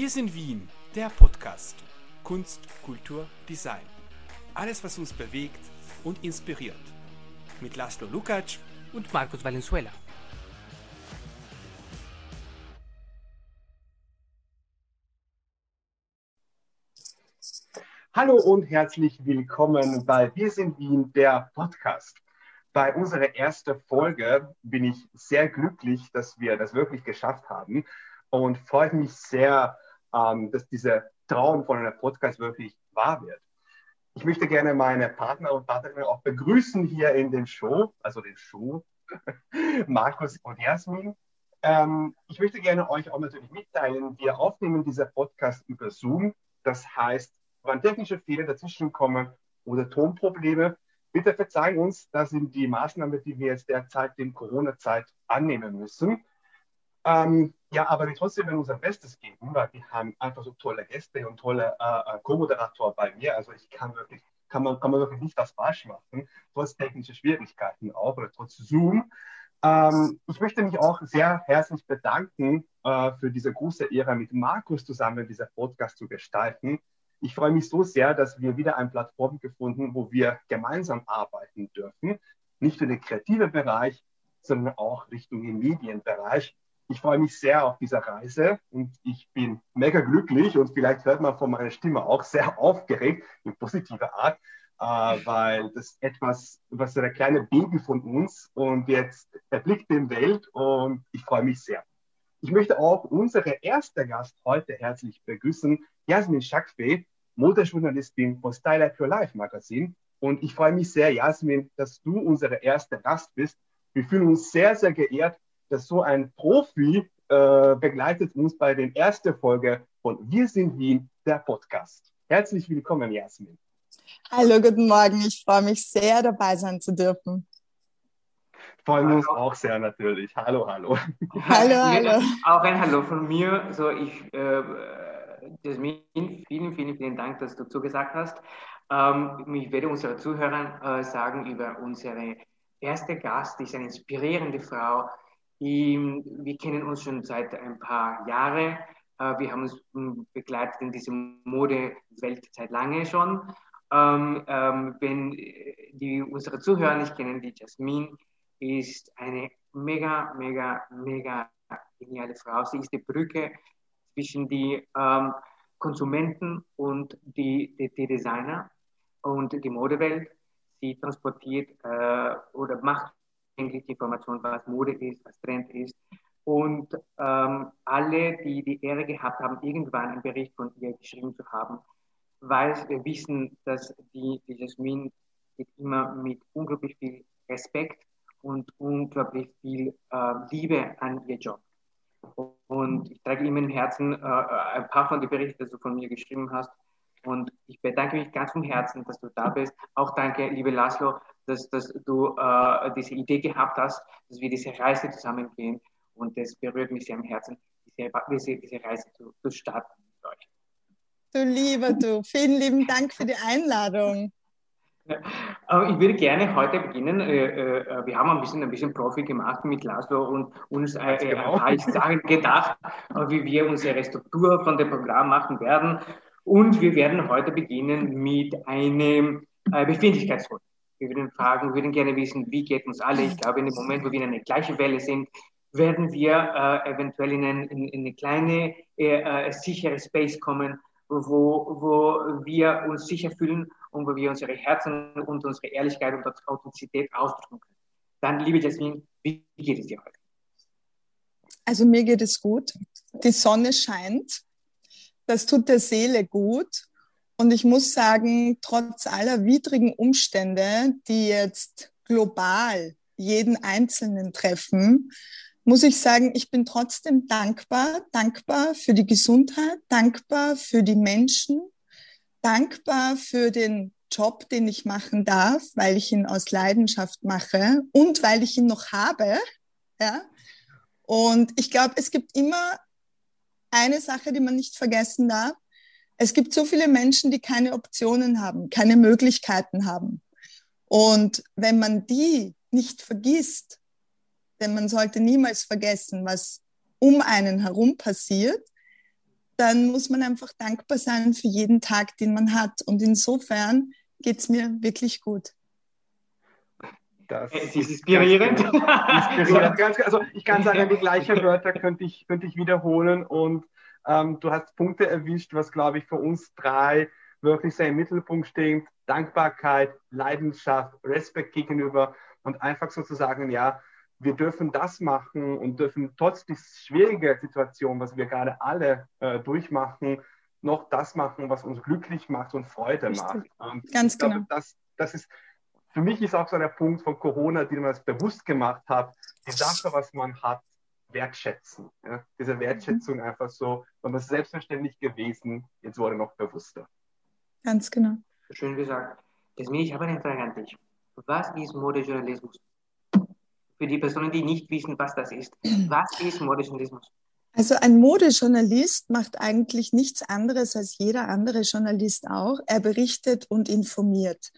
Wir sind Wien, der Podcast. Kunst, Kultur, Design. Alles, was uns bewegt und inspiriert. Mit Laszlo Lukacs und Markus Valenzuela. Hallo und herzlich willkommen bei Wir sind Wien, der Podcast. Bei unserer ersten Folge bin ich sehr glücklich, dass wir das wirklich geschafft haben und freue mich sehr, ähm, dass dieser Traum von einem Podcast wirklich wahr wird. Ich möchte gerne meine Partner und Partnerinnen auch begrüßen hier in dem Show, also den Show, Markus und Jasmin. Ähm, ich möchte gerne euch auch natürlich mitteilen, wir aufnehmen dieser Podcast über Zoom. Das heißt, wann technische Fehler dazwischen kommen oder Tonprobleme, bitte verzeihen uns, das sind die Maßnahmen, die wir jetzt derzeit in Corona-Zeit annehmen müssen. Ähm, ja, aber wir trotzdem werden unser Bestes geben, weil wir haben einfach so tolle Gäste und tolle äh, äh Co-Moderator bei mir. Also ich kann wirklich, kann man, kann man wirklich nicht was falsch machen, trotz technischer Schwierigkeiten auch oder trotz Zoom. Ähm, ich möchte mich auch sehr herzlich bedanken äh, für diese große Ehre, mit Markus zusammen dieser Podcast zu gestalten. Ich freue mich so sehr, dass wir wieder eine Plattform gefunden, wo wir gemeinsam arbeiten dürfen. Nicht nur den kreativen Bereich, sondern auch Richtung den Medienbereich. Ich freue mich sehr auf diese Reise und ich bin mega glücklich und vielleicht hört man von meiner Stimme auch sehr aufgeregt, in positiver Art, äh, weil das etwas, was so ein kleiner Baby von uns und jetzt erblickt den Welt und ich freue mich sehr. Ich möchte auch unsere erste Gast heute herzlich begrüßen, Jasmin Schakfe, Modejournalistin von Style Like Your Life Magazin. Und ich freue mich sehr, Jasmin, dass du unsere erste Gast bist. Wir fühlen uns sehr, sehr geehrt, dass so ein Profi äh, begleitet uns bei der ersten Folge von Wir sind Wien, der Podcast. Herzlich willkommen, Jasmin. Hallo, guten Morgen. Ich freue mich sehr, dabei sein zu dürfen freuen wir uns auch sehr natürlich. Hallo, hallo. Hallo, hallo. Auch ein Hallo von mir. So, ich, äh, Jasmin, vielen, vielen, vielen Dank, dass du zugesagt hast. Ähm, ich werde unseren Zuhörern äh, sagen über unsere erste Gast, die ist eine inspirierende Frau. Wir kennen uns schon seit ein paar Jahren. Äh, wir haben uns hm, begleitet in dieser Modewelt seit lange schon. Ähm, ähm, wenn die unsere Zuhörer nicht kennen, die Jasmin ist eine mega, mega, mega geniale Frau. Sie ist die Brücke zwischen die ähm, Konsumenten und die, die, die, Designer und die Modewelt. Sie transportiert äh, oder macht eigentlich die Information, was Mode ist, was Trend ist. Und ähm, alle, die die Ehre gehabt haben, irgendwann einen Bericht von ihr geschrieben zu haben, weil wir wissen, dass die, die Jasmin immer mit unglaublich viel Respekt und unglaublich viel äh, Liebe an ihr Job. Und ich trage ihm im Herzen äh, ein paar von den Berichten, die du von mir geschrieben hast. Und ich bedanke mich ganz vom Herzen, dass du da bist. Auch danke, liebe Laszlo, dass, dass du äh, diese Idee gehabt hast, dass wir diese Reise zusammen gehen. Und das berührt mich sehr am Herzen, diese, diese, diese Reise zu, zu starten mit euch. Du lieber du, vielen lieben Dank für die Einladung. Ich würde gerne heute beginnen. Äh, äh, wir haben ein bisschen, ein bisschen Profi gemacht mit Laszlo und uns äh, genau. ein paar Sachen gedacht, wie wir unsere Struktur von dem Programm machen werden. Und wir werden heute beginnen mit einem Befindlichkeitsrunde. Wir würden fragen, würden gerne wissen, wie geht uns alle. Ich glaube, in dem Moment, wo wir in einer gleichen Welle sind, werden wir eventuell in, ein, in eine kleine, sichere Space kommen, wo, wo wir uns sicher fühlen und wo wir unsere Herzen und unsere Ehrlichkeit und Authentizität ausdrücken können. Dann, liebe Jasmin, wie geht es dir heute? Also mir geht es gut. Die Sonne scheint. Das tut der Seele gut. Und ich muss sagen, trotz aller widrigen Umstände, die jetzt global jeden Einzelnen treffen, muss ich sagen, ich bin trotzdem dankbar, dankbar für die Gesundheit, dankbar für die Menschen, dankbar für den Job, den ich machen darf, weil ich ihn aus Leidenschaft mache und weil ich ihn noch habe. Ja? Und ich glaube, es gibt immer eine Sache, die man nicht vergessen darf. Es gibt so viele Menschen, die keine Optionen haben, keine Möglichkeiten haben. Und wenn man die nicht vergisst, denn man sollte niemals vergessen, was um einen herum passiert, dann muss man einfach dankbar sein für jeden Tag, den man hat. Und insofern geht es mir wirklich gut. Das es ist inspirierend. inspirierend. Ganz, also ich kann sagen, die gleichen Wörter könnte ich, könnte ich wiederholen und ähm, du hast Punkte erwischt, was glaube ich für uns drei wirklich sehr im Mittelpunkt stehen. Dankbarkeit, Leidenschaft, Respekt gegenüber und einfach sozusagen, ja, wir dürfen das machen und dürfen trotz der schwierigen Situation, was wir gerade alle äh, durchmachen, noch das machen, was uns glücklich macht und Freude Richtig. macht. Und Ganz genau. Glaube, das, das ist, für mich ist auch so der Punkt von Corona, den man es bewusst gemacht hat, die Sache, was man hat, wertschätzen. Ja? Diese mhm. Wertschätzung mhm. einfach so, man ist selbstverständlich gewesen, jetzt wurde noch bewusster. Ganz genau. Schön gesagt. Jasmin, ich habe eine Frage an dich. Was ist Modejournalismus? für die Personen, die nicht wissen, was das ist. Was ist Modejournalismus? Also ein Modejournalist macht eigentlich nichts anderes als jeder andere Journalist auch. Er berichtet und informiert.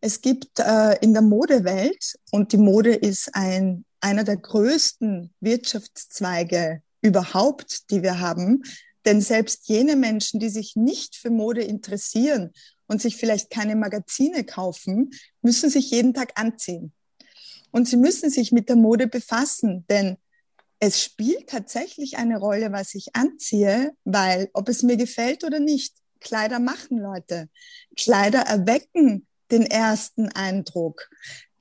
Es gibt äh, in der Modewelt, und die Mode ist ein, einer der größten Wirtschaftszweige überhaupt, die wir haben, denn selbst jene Menschen, die sich nicht für Mode interessieren und sich vielleicht keine Magazine kaufen, müssen sich jeden Tag anziehen. Und sie müssen sich mit der Mode befassen, denn es spielt tatsächlich eine Rolle, was ich anziehe, weil ob es mir gefällt oder nicht, Kleider machen Leute. Kleider erwecken den ersten Eindruck.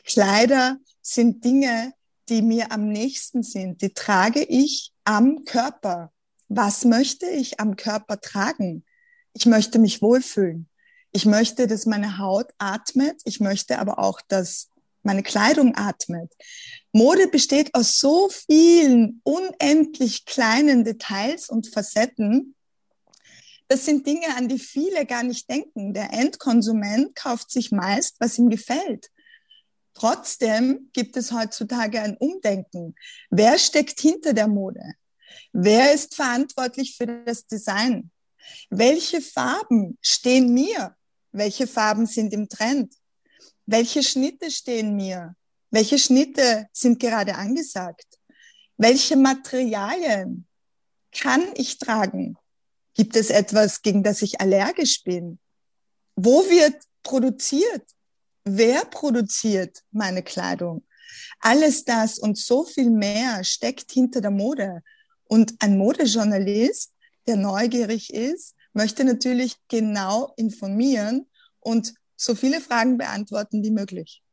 Kleider sind Dinge, die mir am nächsten sind. Die trage ich am Körper. Was möchte ich am Körper tragen? Ich möchte mich wohlfühlen. Ich möchte, dass meine Haut atmet. Ich möchte aber auch, dass meine Kleidung atmet. Mode besteht aus so vielen unendlich kleinen Details und Facetten. Das sind Dinge, an die viele gar nicht denken. Der Endkonsument kauft sich meist, was ihm gefällt. Trotzdem gibt es heutzutage ein Umdenken. Wer steckt hinter der Mode? Wer ist verantwortlich für das Design? Welche Farben stehen mir? Welche Farben sind im Trend? Welche Schnitte stehen mir? Welche Schnitte sind gerade angesagt? Welche Materialien kann ich tragen? Gibt es etwas, gegen das ich allergisch bin? Wo wird produziert? Wer produziert meine Kleidung? Alles das und so viel mehr steckt hinter der Mode. Und ein Modejournalist, der neugierig ist, möchte natürlich genau informieren und so viele Fragen beantworten wie möglich.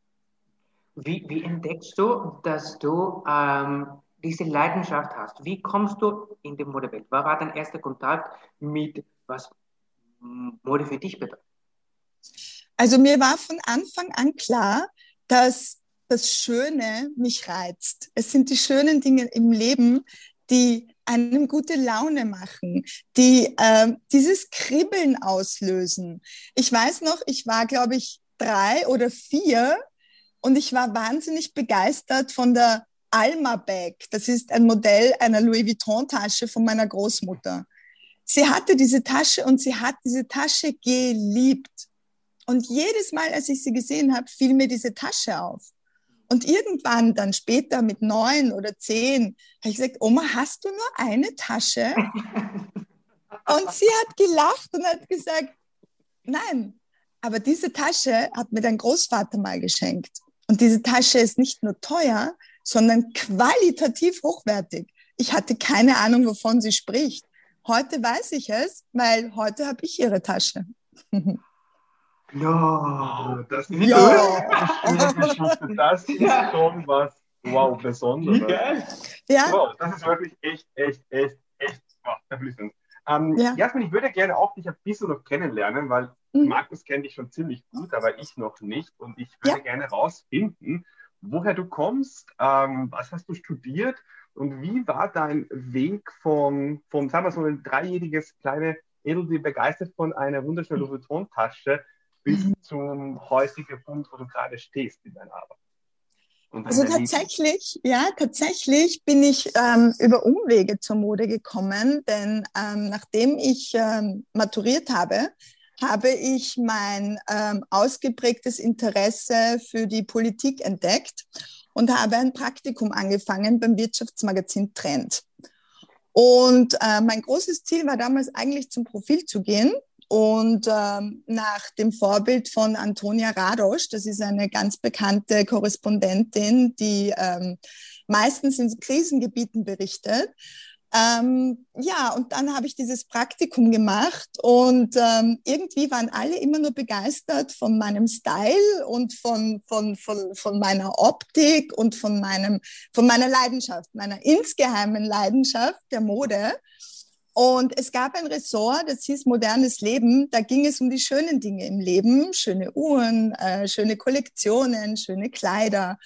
Wie, wie entdeckst du, dass du ähm, diese Leidenschaft hast? Wie kommst du in die Modewelt? Was war dein erster Kontakt mit, was Mode für dich bedeutet? Also mir war von Anfang an klar, dass das Schöne mich reizt. Es sind die schönen Dinge im Leben, die einem gute Laune machen, die äh, dieses Kribbeln auslösen. Ich weiß noch, ich war, glaube ich, drei oder vier und ich war wahnsinnig begeistert von der Alma Bag. Das ist ein Modell einer Louis Vuitton Tasche von meiner Großmutter. Sie hatte diese Tasche und sie hat diese Tasche geliebt. Und jedes Mal, als ich sie gesehen habe, fiel mir diese Tasche auf. Und irgendwann dann später mit neun oder zehn habe ich gesagt, Oma, hast du nur eine Tasche? und sie hat gelacht und hat gesagt, nein, aber diese Tasche hat mir dein Großvater mal geschenkt. Und diese Tasche ist nicht nur teuer, sondern qualitativ hochwertig. Ich hatte keine Ahnung, wovon sie spricht. Heute weiß ich es, weil heute habe ich ihre Tasche. Ja, das ist, ja. das ist schon was, wow, Besonderes. Ja. Wow, das ist wirklich echt, echt, echt, echt wow, verblüffend. Ähm, ja. Jasmin, ich würde gerne auch dich ein bisschen noch kennenlernen, weil mhm. Markus kennt dich schon ziemlich gut, aber ich noch nicht. Und ich würde ja. gerne herausfinden, woher du kommst, ähm, was hast du studiert und wie war dein Weg von, von sagen wir so ein dreijähriges kleine Edel, begeistert von einer wunderschönen Louis Vuitton-Tasche bis mhm. zum heutigen Punkt, wo du gerade stehst in deiner Arbeit? Also tatsächlich, ja, tatsächlich bin ich ähm, über Umwege zur Mode gekommen, denn ähm, nachdem ich ähm, maturiert habe, habe ich mein ähm, ausgeprägtes Interesse für die Politik entdeckt und habe ein Praktikum angefangen beim Wirtschaftsmagazin Trend. Und äh, mein großes Ziel war damals eigentlich zum Profil zu gehen und ähm, nach dem Vorbild von Antonia Radosch, das ist eine ganz bekannte Korrespondentin, die ähm, meistens in Krisengebieten berichtet, ähm, ja, und dann habe ich dieses Praktikum gemacht und ähm, irgendwie waren alle immer nur begeistert von meinem Style und von, von, von, von meiner Optik und von, meinem, von meiner Leidenschaft, meiner insgeheimen Leidenschaft der Mode. Und es gab ein Ressort, das hieß Modernes Leben. Da ging es um die schönen Dinge im Leben, schöne Uhren, äh, schöne Kollektionen, schöne Kleider.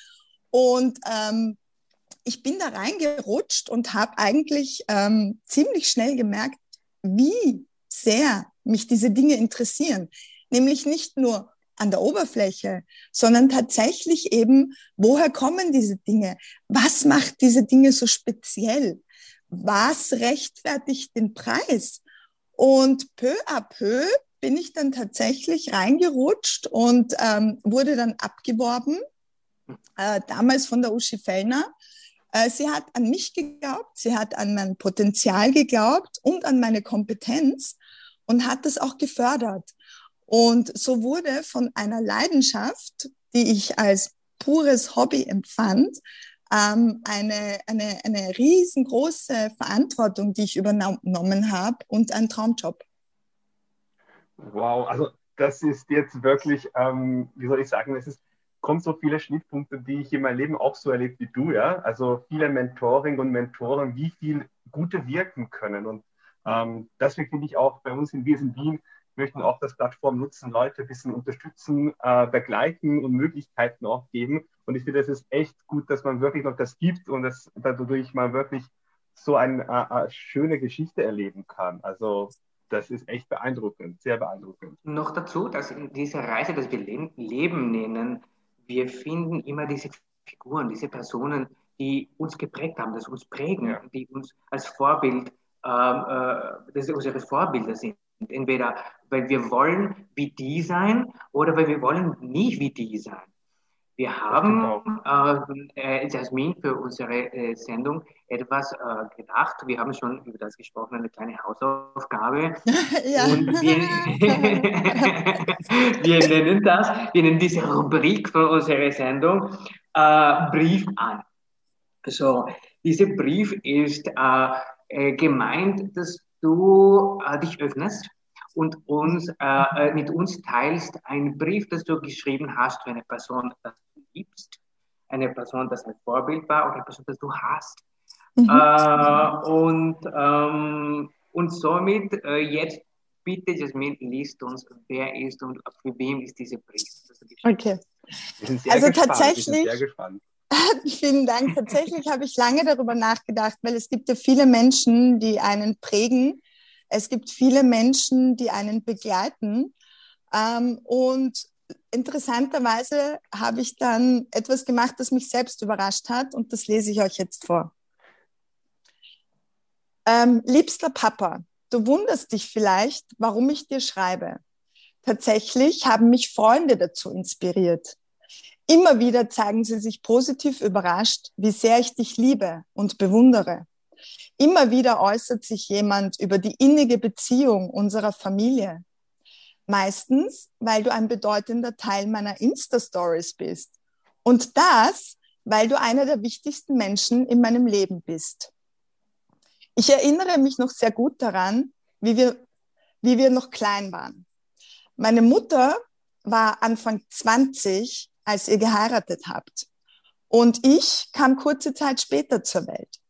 Und ähm, ich bin da reingerutscht und habe eigentlich ähm, ziemlich schnell gemerkt, wie sehr mich diese Dinge interessieren. Nämlich nicht nur an der Oberfläche, sondern tatsächlich eben, woher kommen diese Dinge? Was macht diese Dinge so speziell? Was rechtfertigt den Preis? Und peu à peu bin ich dann tatsächlich reingerutscht und ähm, wurde dann abgeworben, äh, damals von der Uschi Fellner äh, sie hat an mich geglaubt, sie hat an mein Potenzial geglaubt und an meine Kompetenz und hat das auch gefördert. Und so wurde von einer Leidenschaft, die ich als pures Hobby empfand, ähm, eine, eine, eine riesengroße Verantwortung, die ich übernommen habe und ein Traumjob. Wow, also das ist jetzt wirklich, ähm, wie soll ich sagen, es ist kommen so viele Schnittpunkte, die ich in meinem Leben auch so erlebt wie du, ja. Also viele Mentoring und Mentoren, wie viel Gute wirken können. Und ähm, deswegen finde ich auch bei uns in Wien, möchten auch das Plattform nutzen, Leute ein bisschen unterstützen, äh, begleiten und Möglichkeiten auch geben. Und ich finde, es ist echt gut, dass man wirklich noch das gibt und dass dadurch man wirklich so eine äh, äh, schöne Geschichte erleben kann. Also das ist echt beeindruckend, sehr beeindruckend. Noch dazu, dass in dieser Reise, das wir Leben nennen, wir finden immer diese Figuren, diese Personen, die uns geprägt haben, das uns prägen, ja. die uns als Vorbild, äh, äh, dass unsere Vorbilder sind. Entweder weil wir wollen wie die sein oder weil wir wollen nie wie die sein. Wir haben, äh, äh, Jasmin, für unsere äh, Sendung etwas äh, gedacht. Wir haben schon über das gesprochen, eine kleine Hausaufgabe. ja. Und wir, wir, nennen das, wir nennen diese Rubrik für unsere Sendung äh, Brief an. So, dieser Brief ist äh, äh, gemeint, dass du dich öffnest und uns, mit uns teilst einen Brief, das du geschrieben hast für eine Person, das liebst, eine Person, das ein Vorbild war oder eine Person, das du hast. Mhm. Äh, und, ähm, und somit äh, jetzt bitte, Jasmin, liest uns, wer ist und für wem ist dieser Brief. Okay. Also tatsächlich. Vielen Dank. Tatsächlich habe ich lange darüber nachgedacht, weil es gibt ja viele Menschen, die einen prägen. Es gibt viele Menschen, die einen begleiten. Ähm, und interessanterweise habe ich dann etwas gemacht, das mich selbst überrascht hat und das lese ich euch jetzt vor. Ähm, liebster Papa, du wunderst dich vielleicht, warum ich dir schreibe. Tatsächlich haben mich Freunde dazu inspiriert. Immer wieder zeigen sie sich positiv überrascht, wie sehr ich dich liebe und bewundere. Immer wieder äußert sich jemand über die innige Beziehung unserer Familie, Meistens, weil du ein bedeutender Teil meiner Insta-Stories bist. Und das, weil du einer der wichtigsten Menschen in meinem Leben bist. Ich erinnere mich noch sehr gut daran, wie wir, wie wir noch klein waren. Meine Mutter war Anfang 20, als ihr geheiratet habt. Und ich kam kurze Zeit später zur Welt.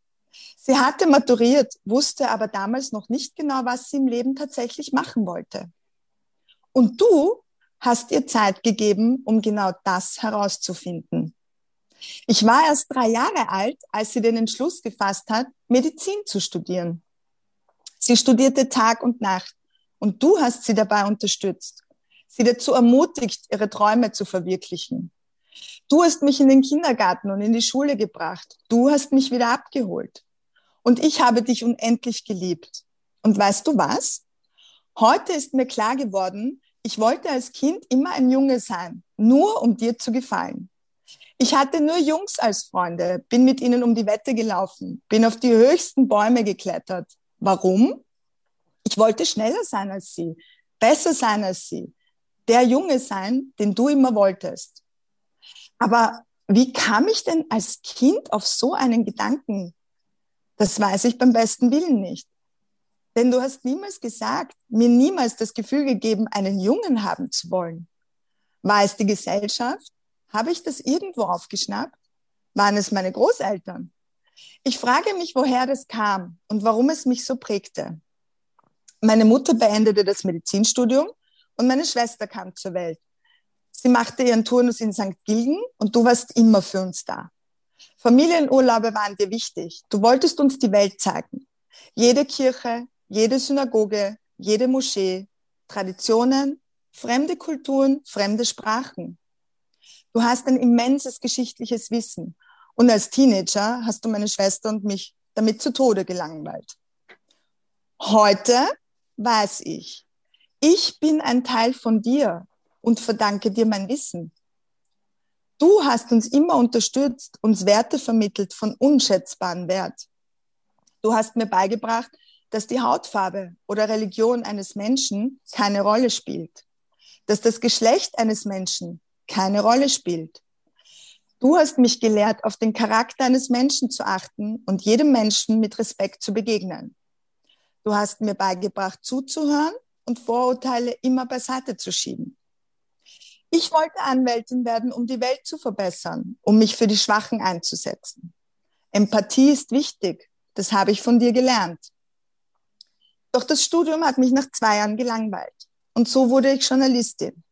Sie hatte maturiert, wusste aber damals noch nicht genau, was sie im Leben tatsächlich machen wollte. Und du hast ihr Zeit gegeben, um genau das herauszufinden. Ich war erst drei Jahre alt, als sie den Entschluss gefasst hat, Medizin zu studieren. Sie studierte Tag und Nacht und du hast sie dabei unterstützt, sie dazu ermutigt, ihre Träume zu verwirklichen. Du hast mich in den Kindergarten und in die Schule gebracht. Du hast mich wieder abgeholt. Und ich habe dich unendlich geliebt. Und weißt du was? Heute ist mir klar geworden, ich wollte als Kind immer ein Junge sein, nur um dir zu gefallen. Ich hatte nur Jungs als Freunde, bin mit ihnen um die Wette gelaufen, bin auf die höchsten Bäume geklettert. Warum? Ich wollte schneller sein als sie, besser sein als sie, der Junge sein, den du immer wolltest. Aber wie kam ich denn als Kind auf so einen Gedanken? Das weiß ich beim besten Willen nicht. Denn du hast niemals gesagt, mir niemals das Gefühl gegeben, einen Jungen haben zu wollen. War es die Gesellschaft? Habe ich das irgendwo aufgeschnappt? Waren es meine Großeltern? Ich frage mich, woher das kam und warum es mich so prägte. Meine Mutter beendete das Medizinstudium und meine Schwester kam zur Welt. Sie machte ihren Turnus in St. Gilgen und du warst immer für uns da. Familienurlaube waren dir wichtig. Du wolltest uns die Welt zeigen. Jede Kirche, jede Synagoge, jede Moschee, Traditionen, fremde Kulturen, fremde Sprachen. Du hast ein immenses geschichtliches Wissen. Und als Teenager hast du meine Schwester und mich damit zu Tode gelangweilt. Heute weiß ich, ich bin ein Teil von dir und verdanke dir mein Wissen. Du hast uns immer unterstützt, uns Werte vermittelt von unschätzbarem Wert. Du hast mir beigebracht, dass die Hautfarbe oder Religion eines Menschen keine Rolle spielt, dass das Geschlecht eines Menschen keine Rolle spielt. Du hast mich gelehrt, auf den Charakter eines Menschen zu achten und jedem Menschen mit Respekt zu begegnen. Du hast mir beigebracht, zuzuhören und Vorurteile immer beiseite zu schieben. Ich wollte Anwältin werden, um die Welt zu verbessern, um mich für die Schwachen einzusetzen. Empathie ist wichtig. Das habe ich von dir gelernt. Doch das Studium hat mich nach zwei Jahren gelangweilt. Und so wurde ich Journalistin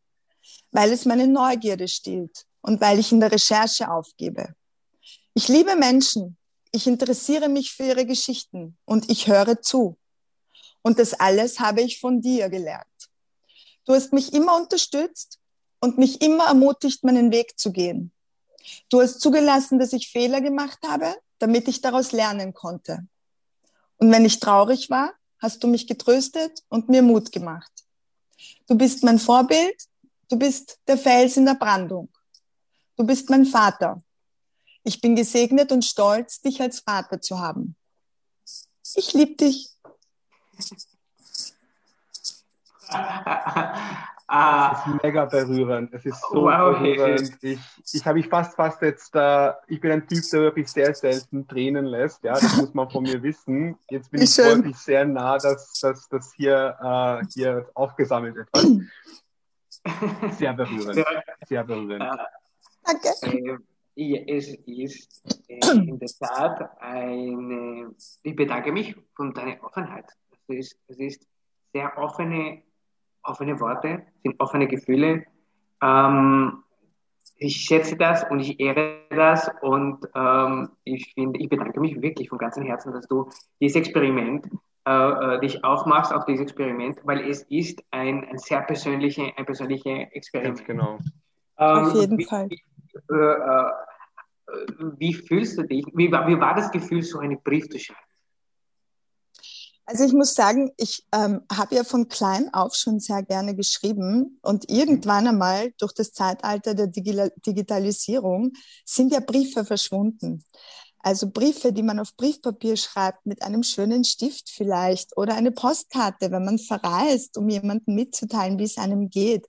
weil es meine Neugierde stillt und weil ich in der Recherche aufgebe. Ich liebe Menschen, ich interessiere mich für ihre Geschichten und ich höre zu. Und das alles habe ich von dir gelernt. Du hast mich immer unterstützt und mich immer ermutigt, meinen Weg zu gehen. Du hast zugelassen, dass ich Fehler gemacht habe, damit ich daraus lernen konnte. Und wenn ich traurig war, hast du mich getröstet und mir Mut gemacht. Du bist mein Vorbild Du bist der Fels in der Brandung. Du bist mein Vater. Ich bin gesegnet und stolz, dich als Vater zu haben. Ich liebe dich. Ah. Es ist mega berührend. Es ist so wow, berührend. Ich, ich habe mich fast, fast jetzt, äh, ich bin ein Typ, der wirklich sehr selten Tränen lässt. Ja, das muss man von mir wissen. Jetzt bin ich schön. wirklich sehr nah, dass das hier, äh, hier aufgesammelt etwas. Sehr berührend. Sehr berührend. Danke. Äh, es ist äh, in der Tat eine, ich bedanke mich für deine Offenheit. Es ist, es ist sehr offene, offene Worte, sind offene Gefühle. Ähm, ich schätze das und ich ehre das und ähm, ich finde, ich bedanke mich wirklich von ganzem Herzen, dass du dieses Experiment äh, äh, dich aufmachst auf dieses Experiment, weil es ist ein, ein sehr persönliches ein persönliche Experiment. Ganz genau. Ähm, auf jeden wie, Fall. Wie, äh, äh, wie fühlst du dich? Wie war, wie war das Gefühl, so einen Brief zu schreiben? Also ich muss sagen, ich ähm, habe ja von klein auf schon sehr gerne geschrieben und irgendwann einmal durch das Zeitalter der Digitalisierung sind ja Briefe verschwunden. Also Briefe, die man auf Briefpapier schreibt, mit einem schönen Stift vielleicht oder eine Postkarte, wenn man verreist, um jemandem mitzuteilen, wie es einem geht.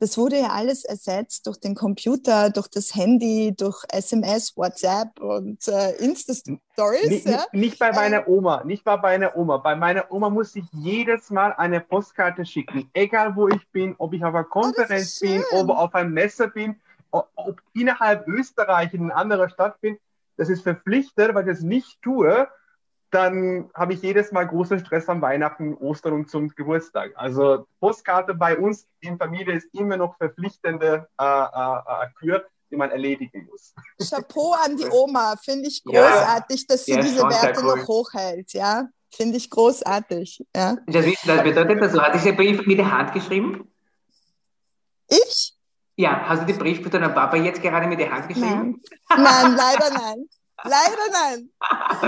Das wurde ja alles ersetzt durch den Computer, durch das Handy, durch SMS, WhatsApp und äh, Insta-Stories. Nicht, ja? nicht, bei meiner ähm, Oma, nicht bei meiner Oma. Bei meiner Oma muss ich jedes Mal eine Postkarte schicken, egal wo ich bin, ob ich auf einer oh, Konferenz oh, bin, ob auf einem Messer bin, ob innerhalb Österreich in einer anderen Stadt bin das ist verpflichtet, weil ich das nicht tue, dann habe ich jedes Mal großen Stress am Weihnachten, Ostern und zum Geburtstag. Also Postkarte bei uns in Familie ist immer noch verpflichtende äh, äh, äh Kür, die man erledigen muss. Chapeau an die Oma, finde ich großartig, ja. dass sie ja, diese Werte cool. noch hochhält, ja. Finde ich großartig. Ja. Das, das bedeutet, dass du hast diese Brief mit der Hand geschrieben? Ich? Ja, hast du den Brief von deinem Papa jetzt gerade mit der Hand geschrieben? Nein, nein leider nein. Leider nein.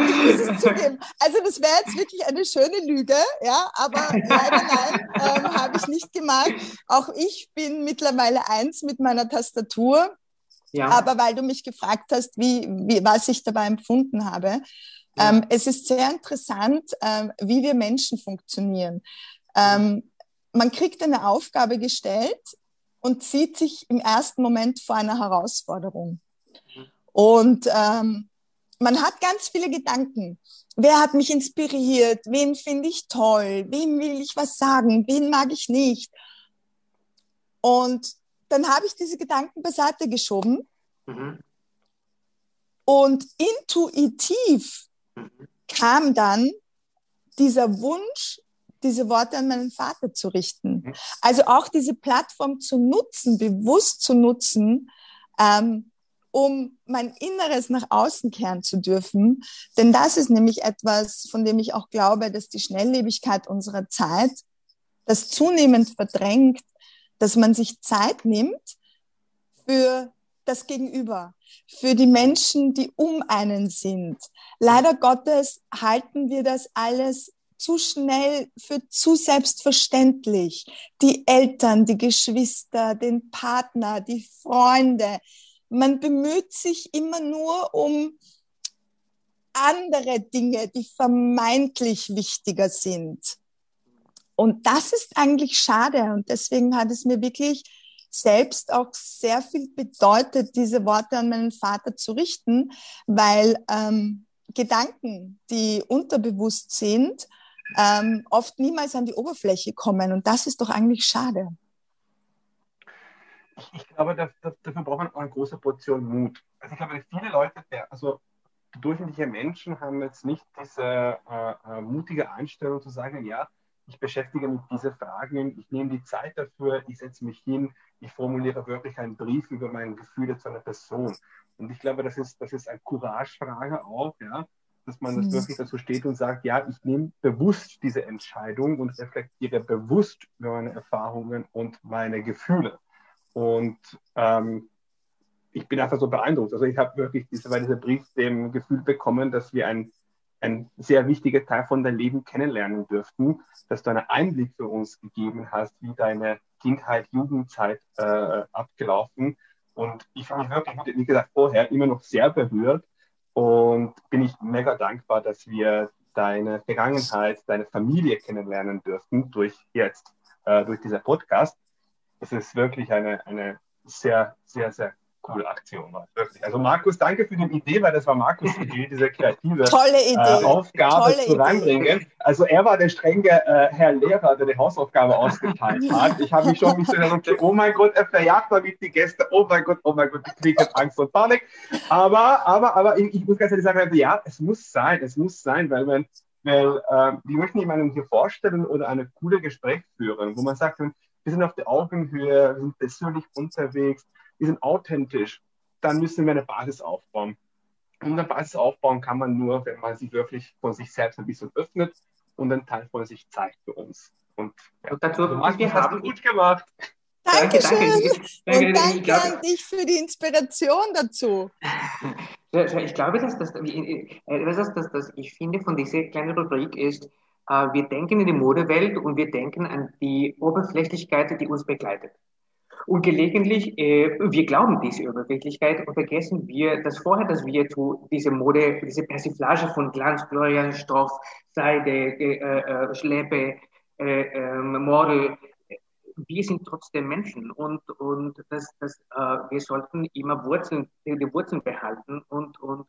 Ich muss es zugeben. Also das wäre jetzt wirklich eine schöne Lüge, ja, aber leider nein, ähm, habe ich nicht gemacht. Auch ich bin mittlerweile eins mit meiner Tastatur. Ja. Aber weil du mich gefragt hast, wie, wie, was ich dabei empfunden habe, ja. ähm, es ist sehr interessant, ähm, wie wir Menschen funktionieren. Ähm, man kriegt eine Aufgabe gestellt und sieht sich im ersten Moment vor einer Herausforderung. Und ähm, man hat ganz viele Gedanken. Wer hat mich inspiriert? Wen finde ich toll? Wem will ich was sagen? Wen mag ich nicht? Und dann habe ich diese Gedanken beiseite geschoben mhm. und intuitiv mhm. kam dann dieser Wunsch, diese Worte an meinen Vater zu richten. Mhm. Also auch diese Plattform zu nutzen, bewusst zu nutzen, ähm, um mein Inneres nach außen kehren zu dürfen. Denn das ist nämlich etwas, von dem ich auch glaube, dass die Schnelllebigkeit unserer Zeit das zunehmend verdrängt, dass man sich Zeit nimmt für das Gegenüber, für die Menschen, die um einen sind. Leider Gottes halten wir das alles zu schnell für zu selbstverständlich. Die Eltern, die Geschwister, den Partner, die Freunde. Man bemüht sich immer nur um andere Dinge, die vermeintlich wichtiger sind. Und das ist eigentlich schade. Und deswegen hat es mir wirklich selbst auch sehr viel bedeutet, diese Worte an meinen Vater zu richten, weil ähm, Gedanken, die unterbewusst sind, ähm, oft niemals an die Oberfläche kommen. Und das ist doch eigentlich schade. Ich, glaube, das, das, dafür braucht man auch eine große Portion Mut. Also ich glaube, viele Leute, der, also durchschnittliche Menschen haben jetzt nicht diese äh, äh, mutige Einstellung zu sagen, ja, ich beschäftige mich mit diesen Fragen, ich nehme die Zeit dafür, ich setze mich hin, ich formuliere wirklich einen Brief über meine Gefühle zu einer Person. Und ich glaube, das ist, das ist eine Courage-Frage auch, ja, dass man das mhm. wirklich dazu steht und sagt, ja, ich nehme bewusst diese Entscheidung und reflektiere bewusst über meine Erfahrungen und meine Gefühle. Und ähm, ich bin einfach so beeindruckt. Also ich habe wirklich diese, bei diesem Brief dem Gefühl bekommen, dass wir ein ein sehr wichtiger Teil von deinem Leben kennenlernen dürften, dass du einen Einblick für uns gegeben hast, wie deine Kindheit, Jugendzeit äh, abgelaufen. Und ich mich wirklich, wie gesagt, vorher immer noch sehr berührt und bin ich mega dankbar, dass wir deine Vergangenheit, deine Familie kennenlernen dürften durch jetzt, äh, durch dieser Podcast. Es ist wirklich eine, eine sehr, sehr, sehr coole Aktion. Wirklich. Also Markus, danke für die Idee, weil das war Markus' Idee, diese kreative äh, Aufgabe Tolle zu reinbringen. Also er war der strenge äh, Herr Lehrer, der die Hausaufgabe ausgeteilt hat. Ich habe mich schon ein bisschen gedacht, oh mein Gott, er verjagt damit die Gäste. Oh mein Gott, oh mein Gott, ich kriege Angst und Panik. Aber, aber, aber ich, ich muss ganz ehrlich sagen, ja, es muss sein, es muss sein, weil man weil äh, wir möchten jemanden hier vorstellen oder eine coole Gespräch führen, wo man sagt, wir sind auf der Augenhöhe, wir sind persönlich unterwegs, die sind authentisch, dann müssen wir eine Basis aufbauen. Und eine Basis aufbauen kann man nur, wenn man sich wirklich von sich selbst ein bisschen öffnet und einen Teil von sich zeigt für uns. Und, ja, und dazu also, wir haben gut gemacht. Dankeschön. Danke, danke. Und danke glaube, an dich für die Inspiration dazu. Ich glaube, dass das, äh, dass, dass, ich finde, von dieser kleinen Rubrik ist, wir denken in die Modewelt und wir denken an die Oberflächlichkeit, die uns begleitet. Und gelegentlich, äh, wir glauben diese Überwirklichkeit und vergessen wir, dass vorher, dass wir zu diese Mode, diese Persiflage von Glanz, Gloria, Stoff, Seide, äh, äh, Schleppe, äh, ähm, Model, wir sind trotzdem Menschen und, und das, das, äh, wir sollten immer Wurzeln, die Wurzeln behalten und, und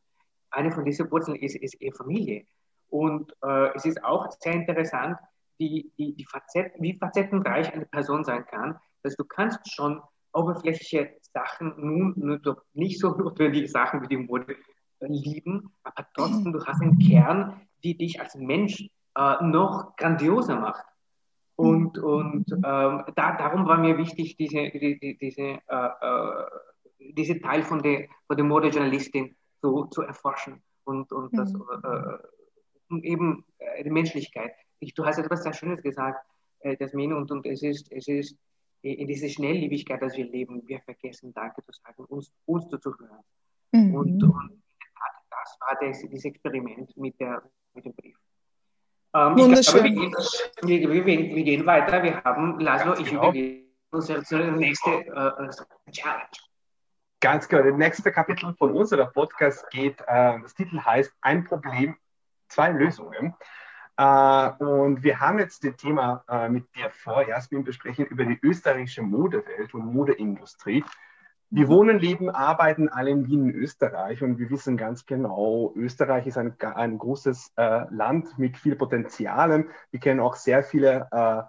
eine von diesen Wurzeln ist, ist Familie. Und äh, es ist auch sehr interessant, die, die, die Facetten, wie facettenreich eine Person sein kann, dass du kannst schon oberflächliche Sachen, nun, nur nicht so notwendige Sachen wie die Mode lieben, aber trotzdem, du hast einen Kern, die dich als Mensch äh, noch grandioser macht. Und, und ähm, da, darum war mir wichtig, diese, die, diese, äh, äh, diese Teil von der, von der Modejournalistin zu, zu erforschen und, und, das, mhm. äh, und eben äh, die Menschlichkeit. Ich, du hast etwas sehr Schönes gesagt, äh, Jasmin, und, und es, ist, es ist in dieser Schnelllebigkeit, dass wir leben, wir vergessen Danke zu sagen, uns, uns zuzuhören. Mhm. Und, und das war das, dieses Experiment mit, der, mit dem Brief. Ähm, Wunderschön. Glaube, wir, gehen, wir, wir, wir, gehen weiter. Wir haben, Laszlo, ich genau. übergebe uns zur nächsten äh, Challenge. Ganz genau. Das nächste Kapitel von unserer Podcast geht, äh, das Titel heißt Ein Problem, zwei Lösungen. Äh, und wir haben jetzt das Thema äh, mit dir vor, Jasmin, besprechen über die österreichische Modewelt und Modeindustrie. Wir wohnen, leben, arbeiten alle in Wien, Österreich und wir wissen ganz genau, Österreich ist ein, ein großes äh, Land mit viel Potenzialen. Wir kennen auch sehr viele äh,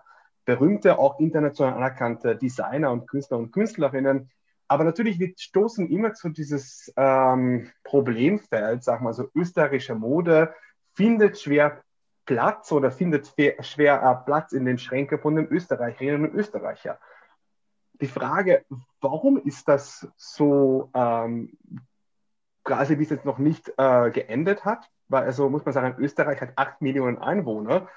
berühmte, auch international anerkannte Designer und Künstler und Künstlerinnen. Aber natürlich, wir stoßen immer zu dieses ähm, Problemfeld, sag mal so, österreichische Mode findet schwer Platz oder findet schwer äh, Platz in den Schränken von den Österreicherinnen und Österreichern. Die Frage, warum ist das so, ähm, quasi bis jetzt noch nicht äh, geendet hat? Weil, also muss man sagen, Österreich hat acht Millionen Einwohner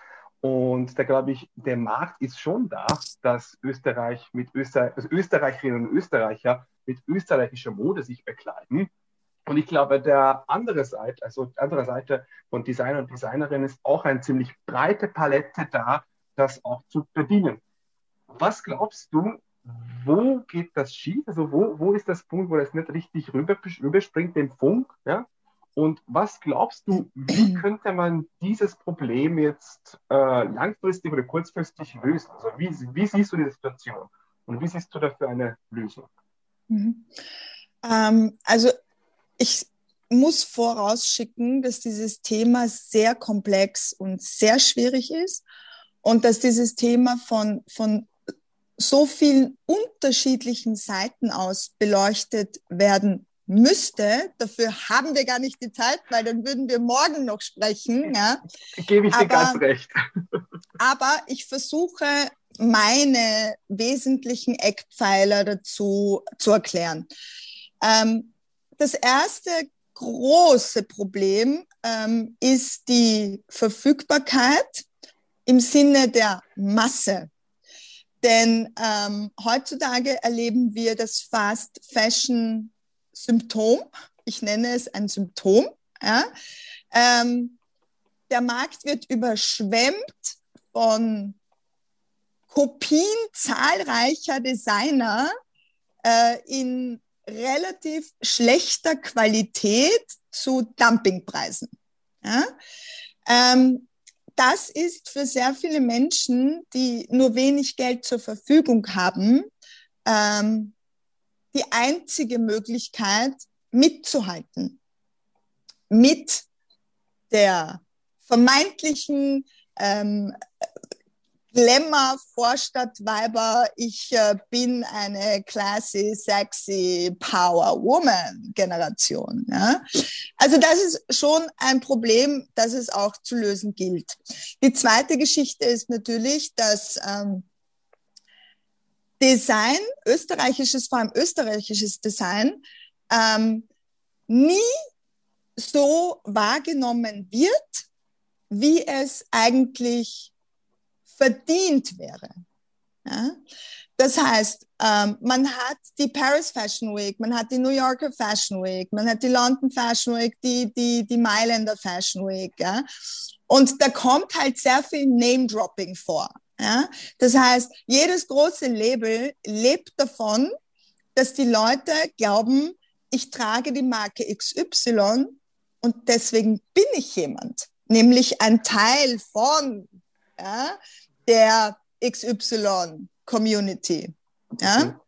und da glaube ich, der Markt ist schon da, dass Österreich mit Österreich, also Österreicherinnen und Österreicher mit österreichischer Mode sich bekleiden. Und ich glaube, der andere Seite, also die andere Seite von Designer und Designerinnen ist auch eine ziemlich breite Palette da, das auch zu bedienen. Was glaubst du, wo geht das schief? Also wo, wo ist das Punkt, wo das nicht richtig rüber, rüberspringt, den Funk? Ja? Und was glaubst du, wie könnte man dieses Problem jetzt äh, langfristig oder kurzfristig lösen? Also wie, wie siehst du die Situation und wie siehst du dafür eine Lösung? Mhm. Ähm, also ich muss vorausschicken, dass dieses Thema sehr komplex und sehr schwierig ist und dass dieses Thema von, von so vielen unterschiedlichen Seiten aus beleuchtet werden müsste. Dafür haben wir gar nicht die Zeit, weil dann würden wir morgen noch sprechen. Ja. Gebe ich dir aber, ganz recht. aber ich versuche, meine wesentlichen Eckpfeiler dazu zu erklären. Ähm, das erste große Problem ähm, ist die Verfügbarkeit im Sinne der Masse. Denn ähm, heutzutage erleben wir das Fast Fashion Symptom. Ich nenne es ein Symptom. Ja? Ähm, der Markt wird überschwemmt von Kopien zahlreicher Designer äh, in relativ schlechter Qualität zu Dumpingpreisen. Ja? Ähm, das ist für sehr viele Menschen, die nur wenig Geld zur Verfügung haben, ähm, die einzige Möglichkeit, mitzuhalten mit der vermeintlichen ähm, Glamour, Vorstadtweiber, ich äh, bin eine classy, sexy Power Woman Generation. Ja? Also das ist schon ein Problem, das es auch zu lösen gilt. Die zweite Geschichte ist natürlich, dass ähm, Design, österreichisches, vor allem österreichisches Design, ähm, nie so wahrgenommen wird, wie es eigentlich verdient wäre. Ja? Das heißt, ähm, man hat die Paris Fashion Week, man hat die New Yorker Fashion Week, man hat die London Fashion Week, die, die, die Mailänder Fashion Week. Ja? Und da kommt halt sehr viel Name-Dropping vor. Ja? Das heißt, jedes große Label lebt davon, dass die Leute glauben, ich trage die Marke XY und deswegen bin ich jemand, nämlich ein Teil von. Ja? Der XY-Community. Ja? Mhm.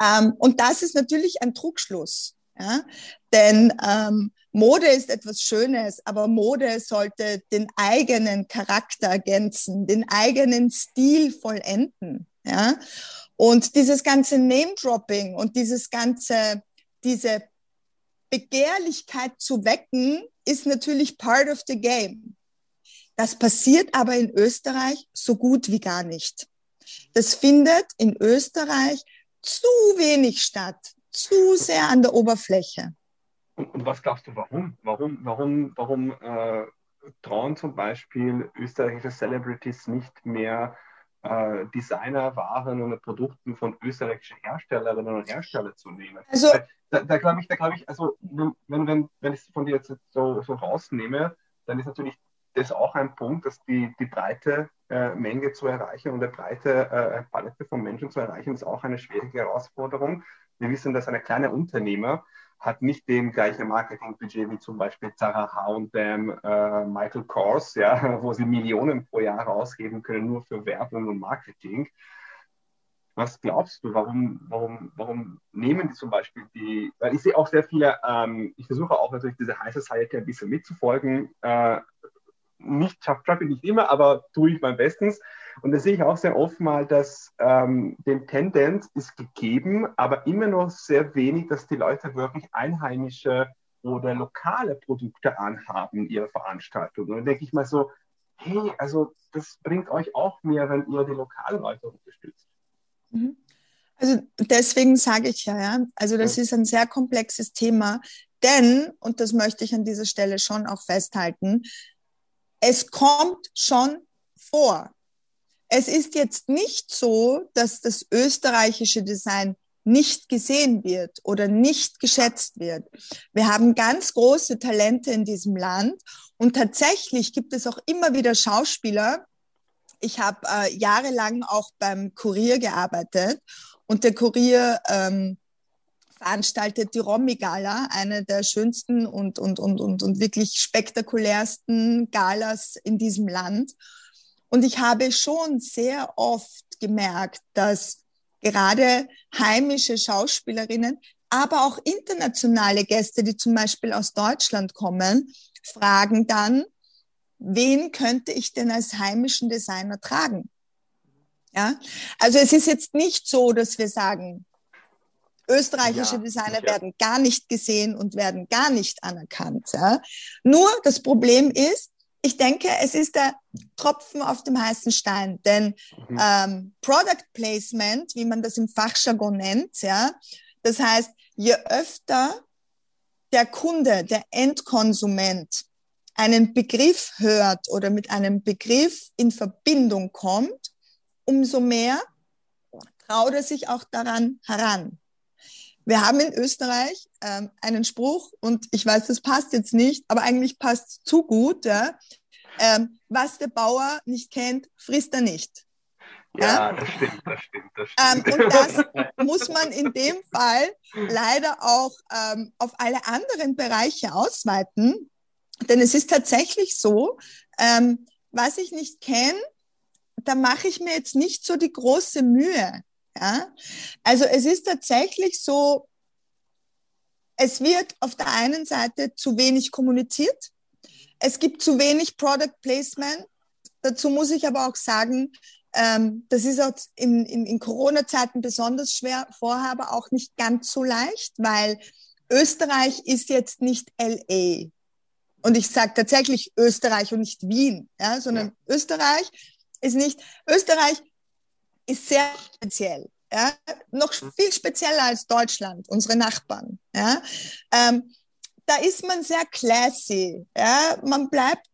Ähm, und das ist natürlich ein Trugschluss. Ja? Denn ähm, Mode ist etwas Schönes, aber Mode sollte den eigenen Charakter ergänzen, den eigenen Stil vollenden. Ja? Und dieses ganze Name-Dropping und dieses ganze, diese Begehrlichkeit zu wecken, ist natürlich part of the game. Das passiert aber in Österreich so gut wie gar nicht. Das findet in Österreich zu wenig statt, zu sehr an der Oberfläche. Und, und was glaubst du, warum? Warum, warum, warum äh, trauen zum Beispiel österreichische Celebrities nicht mehr äh, Designerwaren und Produkten von österreichischen Herstellerinnen und Herstellern zu nehmen? Also, da, da glaube ich, da glaube ich, also wenn, wenn, wenn ich es von dir jetzt so, so rausnehme, dann ist natürlich das auch ein Punkt, dass die, die breite äh, Menge zu erreichen und eine breite äh, Palette von Menschen zu erreichen, ist auch eine schwierige Herausforderung. wir wissen, dass ein kleiner Unternehmer hat nicht den gleichen Marketingbudget wie zum Beispiel Zara H&M, äh, Michael Kors, ja, wo sie Millionen pro Jahr ausgeben können nur für Werbung und Marketing. Was glaubst du, warum, warum, warum nehmen die zum Beispiel die, weil ich sehe auch sehr viele, ähm, ich versuche auch natürlich diese High Society ein bisschen mitzufolgen, äh, nicht schaffe ich nicht immer, aber tue ich mein Bestens. Und da sehe ich auch sehr oft mal, dass ähm, die Tendenz ist gegeben, aber immer noch sehr wenig, dass die Leute wirklich einheimische oder lokale Produkte anhaben in ihrer Veranstaltung. Und dann denke ich mal so, hey, also das bringt euch auch mehr, wenn ihr die lokalen Leute unterstützt. Mhm. Also deswegen sage ich ja, ja, also das ja. ist ein sehr komplexes Thema, denn, und das möchte ich an dieser Stelle schon auch festhalten, es kommt schon vor. Es ist jetzt nicht so, dass das österreichische Design nicht gesehen wird oder nicht geschätzt wird. Wir haben ganz große Talente in diesem Land und tatsächlich gibt es auch immer wieder Schauspieler. Ich habe äh, jahrelang auch beim Kurier gearbeitet und der Kurier ähm, veranstaltet die Romy-Gala, eine der schönsten und, und, und, und, und wirklich spektakulärsten Galas in diesem Land. Und ich habe schon sehr oft gemerkt, dass gerade heimische Schauspielerinnen, aber auch internationale Gäste, die zum Beispiel aus Deutschland kommen, fragen dann, wen könnte ich denn als heimischen Designer tragen? Ja, also es ist jetzt nicht so, dass wir sagen, Österreichische ja, Designer ja. werden gar nicht gesehen und werden gar nicht anerkannt. Ja? Nur das Problem ist, ich denke, es ist der Tropfen auf dem heißen Stein, denn mhm. ähm, Product Placement, wie man das im Fachjargon nennt, ja, das heißt, je öfter der Kunde, der Endkonsument einen Begriff hört oder mit einem Begriff in Verbindung kommt, umso mehr traut er sich auch daran heran. Wir haben in Österreich ähm, einen Spruch und ich weiß, das passt jetzt nicht, aber eigentlich passt es zu gut. Ja? Ähm, was der Bauer nicht kennt, frisst er nicht. Ja, ja? das stimmt, das stimmt, das stimmt. Ähm, und das muss man in dem Fall leider auch ähm, auf alle anderen Bereiche ausweiten. Denn es ist tatsächlich so, ähm, was ich nicht kenne, da mache ich mir jetzt nicht so die große Mühe. Ja? Also es ist tatsächlich so, es wird auf der einen Seite zu wenig kommuniziert. Es gibt zu wenig Product Placement. Dazu muss ich aber auch sagen, ähm, das ist auch in, in, in Corona-Zeiten besonders schwer, vorher aber auch nicht ganz so leicht, weil Österreich ist jetzt nicht LA. Und ich sage tatsächlich Österreich und nicht Wien, ja, sondern ja. Österreich ist nicht, Österreich ist sehr speziell. Ja? Noch mhm. viel spezieller als Deutschland, unsere Nachbarn. Ja? Ähm, da ist man sehr classy. Ja? Man bleibt,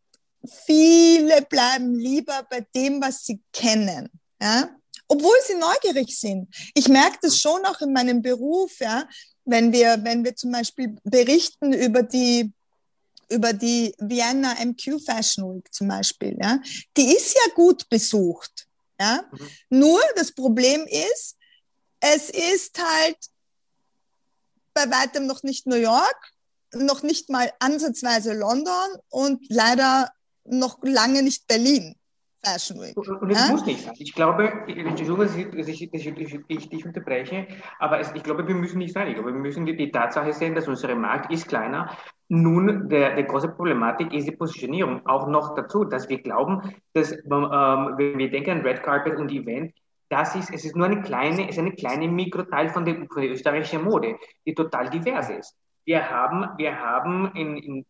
viele bleiben lieber bei dem, was sie kennen. Ja? Obwohl sie neugierig sind. Ich merke das schon auch in meinem Beruf, ja? wenn, wir, wenn wir zum Beispiel berichten über die über die Vienna MQ Fashion Week zum Beispiel, ja, die ist ja gut besucht. Ja? Mhm. Nur das Problem ist, es ist halt bei weitem noch nicht New York, noch nicht mal ansatzweise London und leider noch lange nicht Berlin. Fashion Week. Und es ja? muss nicht sein. Ich glaube, Entschuldigung, dass ich, dass ich, ich dich unterbreche, aber es, ich glaube, wir müssen nicht sein. Ich glaube, wir müssen die, die Tatsache sehen, dass unser Markt ist kleiner. Nun, der, der große Problematik ist die Positionierung. Auch noch dazu, dass wir glauben, dass, ähm, wenn wir denken an Red Carpet und Event, das ist, es ist nur eine kleine, ist eine kleine Mikroteil von der, von der österreichischen Mode, die total divers ist. Wir haben, wir haben in, in,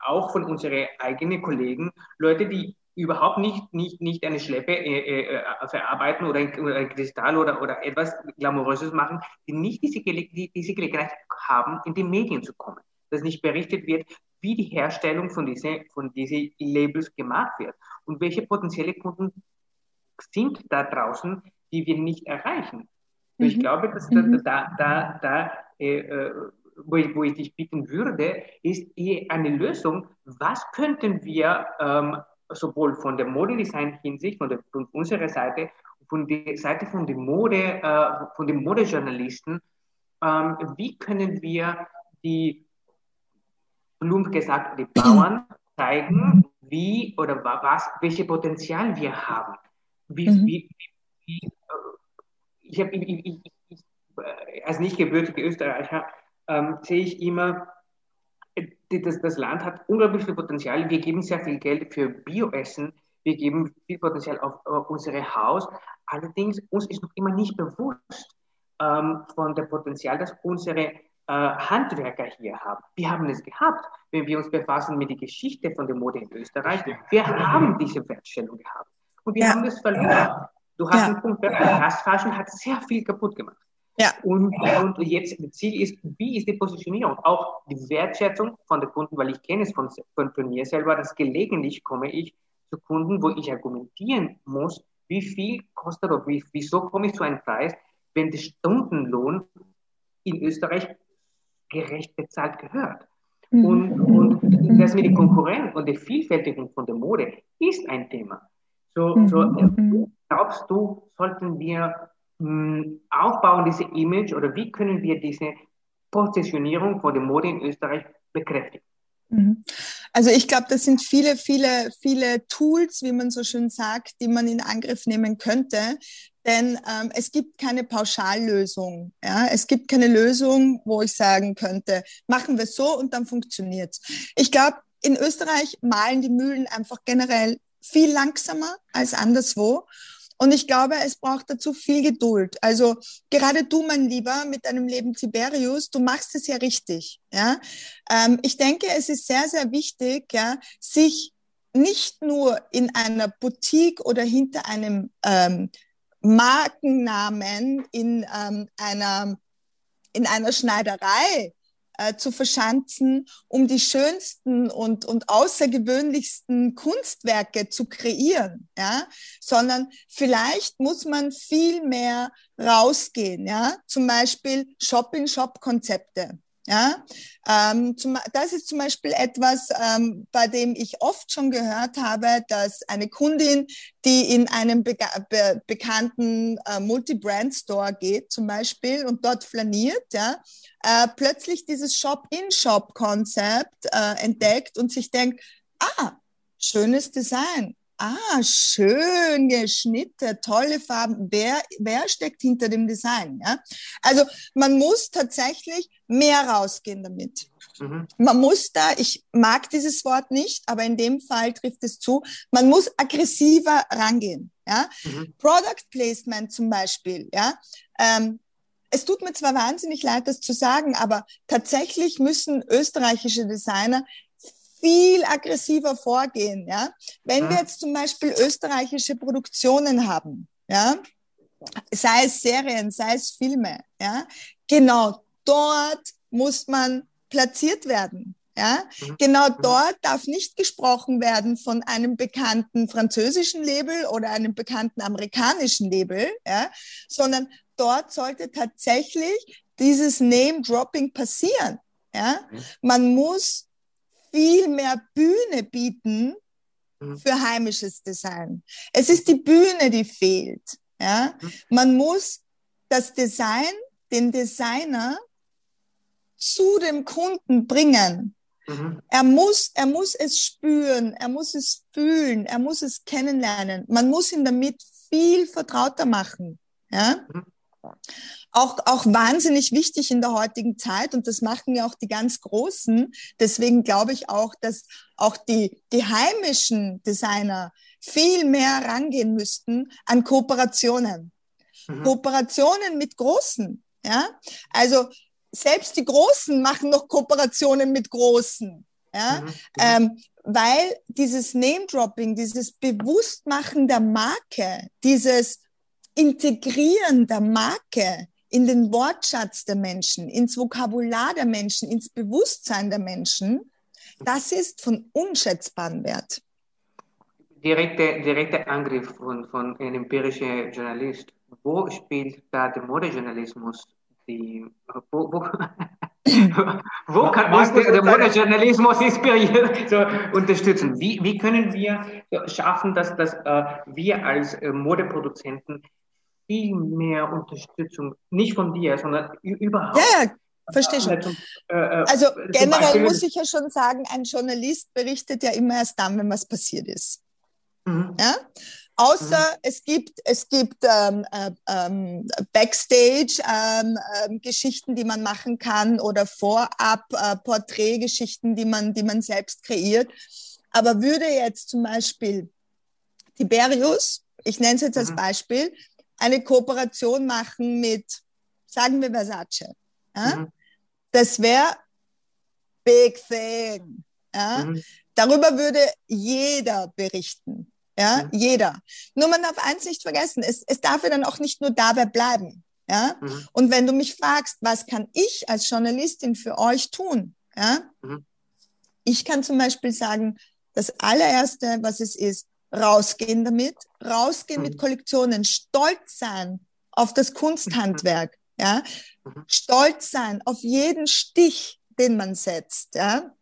auch von unseren eigenen Kollegen Leute, die überhaupt nicht, nicht, nicht eine Schleppe äh, äh, verarbeiten oder ein, oder ein, Kristall oder, oder etwas Glamouröses machen, die nicht diese, die, diese Gelegenheit haben, in die Medien zu kommen. Dass nicht berichtet wird, wie die Herstellung von diesen von diese Labels gemacht wird und welche potenzielle Kunden sind da draußen, die wir nicht erreichen. Mhm. Ich glaube, dass mhm. da, da, da äh, äh, wo, ich, wo ich dich bitten würde, ist eher eine Lösung, was könnten wir ähm, sowohl von der Modedesign-Hinsicht, von, von unserer Seite, von der Seite von den Mode, äh, von den Modejournalisten ähm, wie können wir die, plump gesagt, die Bauern zeigen, wie oder was, welche Potenzial wir haben. Wie, mhm. wie, wie, äh, ich habe äh, als nicht gebürtiger Österreicher ähm, sehe ich immer, äh, das, das Land hat unglaublich viel Potenzial. Wir geben sehr viel Geld für Bioessen. Wir geben viel Potenzial auf, auf unser Haus. Allerdings uns ist noch immer nicht bewusst ähm, von dem Potenzial, das unsere äh, Handwerker hier haben. Wir haben es gehabt, wenn wir uns befassen mit der Geschichte von der Mode in Österreich. Wir haben diese Wertstellung gehabt und wir ja. haben das verloren. Du hast ja. einen Punkt, Fast Fashion hat sehr viel kaputt gemacht. Ja. Und, und jetzt das Ziel ist, wie ist die Positionierung? Auch die Wertschätzung von den Kunden, weil ich kenne es von, von, von mir selber, dass gelegentlich komme ich zu Kunden, wo ich argumentieren muss, wie viel kostet oder wie, wieso komme ich zu einem Preis, wenn der Stundenlohn in Österreich gerecht bezahlt gehört. Mhm. Und, und das mit der Konkurrenz und der Vielfältigung von der Mode ist ein Thema. So, mhm. so äh, glaubst du, sollten wir mh, hm, aufbauen, diese Image, oder wie können wir diese Positionierung von der Mode in Österreich bekräftigen? Mhm. Also ich glaube, das sind viele, viele, viele Tools, wie man so schön sagt, die man in Angriff nehmen könnte. Denn ähm, es gibt keine Pauschallösung. Ja? Es gibt keine Lösung, wo ich sagen könnte, machen wir so und dann funktioniert's. Ich glaube, in Österreich malen die Mühlen einfach generell viel langsamer als anderswo. Und ich glaube, es braucht dazu viel Geduld. Also gerade du, mein Lieber, mit deinem Leben Tiberius, du machst es ja richtig. Ja, ähm, ich denke, es ist sehr, sehr wichtig, ja, sich nicht nur in einer Boutique oder hinter einem ähm, Markennamen in ähm, einer in einer Schneiderei äh, zu verschanzen, um die schönsten und, und außergewöhnlichsten Kunstwerke zu kreieren, ja, sondern vielleicht muss man viel mehr rausgehen, ja, zum Beispiel Shop-in-Shop-Konzepte. Ja, ähm, zum, das ist zum Beispiel etwas, ähm, bei dem ich oft schon gehört habe, dass eine Kundin, die in einem be be bekannten äh, Multi-Brand-Store geht, zum Beispiel, und dort flaniert, ja, äh, plötzlich dieses Shop-in-Shop-Konzept äh, entdeckt und sich denkt, ah, schönes Design, ah, schön geschnitten, tolle Farben. Wer, wer steckt hinter dem Design? Ja? Also man muss tatsächlich mehr rausgehen damit. Mhm. Man muss da, ich mag dieses Wort nicht, aber in dem Fall trifft es zu, man muss aggressiver rangehen. Ja? Mhm. Product Placement zum Beispiel, ja. Ähm, es tut mir zwar wahnsinnig leid, das zu sagen, aber tatsächlich müssen österreichische Designer viel aggressiver vorgehen. Ja? Wenn wir jetzt zum Beispiel österreichische Produktionen haben, ja, sei es Serien, sei es Filme, ja, genau dort muss man platziert werden. Ja, mhm. genau mhm. dort darf nicht gesprochen werden von einem bekannten französischen Label oder einem bekannten amerikanischen Label, ja, sondern dort sollte tatsächlich dieses Name-Dropping passieren. Ja, mhm. man muss viel mehr Bühne bieten mhm. für heimisches Design. Es ist die Bühne, die fehlt. Ja? Mhm. Man muss das Design, den Designer zu dem Kunden bringen. Mhm. Er muss, er muss es spüren, er muss es fühlen, er muss es kennenlernen. Man muss ihn damit viel vertrauter machen. Ja? Mhm auch, auch wahnsinnig wichtig in der heutigen Zeit und das machen ja auch die ganz Großen. Deswegen glaube ich auch, dass auch die, die heimischen Designer viel mehr rangehen müssten an Kooperationen. Mhm. Kooperationen mit Großen. Ja, also selbst die Großen machen noch Kooperationen mit Großen. Ja, mhm. ähm, weil dieses Name-Dropping, dieses Bewusstmachen der Marke, dieses Integrieren der Marke in den Wortschatz der Menschen, ins Vokabular der Menschen, ins Bewusstsein der Menschen, das ist von unschätzbarem Wert. Direkter direkte Angriff von, von einem empirischen Journalist. Wo spielt da der Modejournalismus die, wo, wo, wo kann uns der, der Modejournalismus inspirieren, so unterstützen? Wie, wie können wir schaffen, dass, dass uh, wir als uh, Modeproduzenten viel mehr Unterstützung, nicht von dir, sondern überhaupt. Ja. Verstehe schon. Äh, äh, also generell muss ich ja schon sagen, ein Journalist berichtet ja immer erst dann, wenn was passiert ist. Mhm. Ja? Außer mhm. es gibt, es gibt ähm, äh, ähm, Backstage-Geschichten, ähm, ähm die man machen kann oder vorab äh, Porträtgeschichten, die man, die man selbst kreiert. Aber würde jetzt zum Beispiel Tiberius, ich nenne es jetzt als mhm. Beispiel, eine Kooperation machen mit, sagen wir Versace. Ja? Mhm. Das wäre big thing. Ja? Mhm. Darüber würde jeder berichten. Ja, mhm. jeder. Nur man darf eins nicht vergessen, es, es darf ja dann auch nicht nur dabei bleiben. Ja, mhm. und wenn du mich fragst, was kann ich als Journalistin für euch tun? Ja, mhm. ich kann zum Beispiel sagen, das allererste, was es ist, rausgehen damit, rausgehen mit mhm. Kollektionen, stolz sein auf das Kunsthandwerk, ja, mhm. stolz sein auf jeden Stich, den man setzt, ja,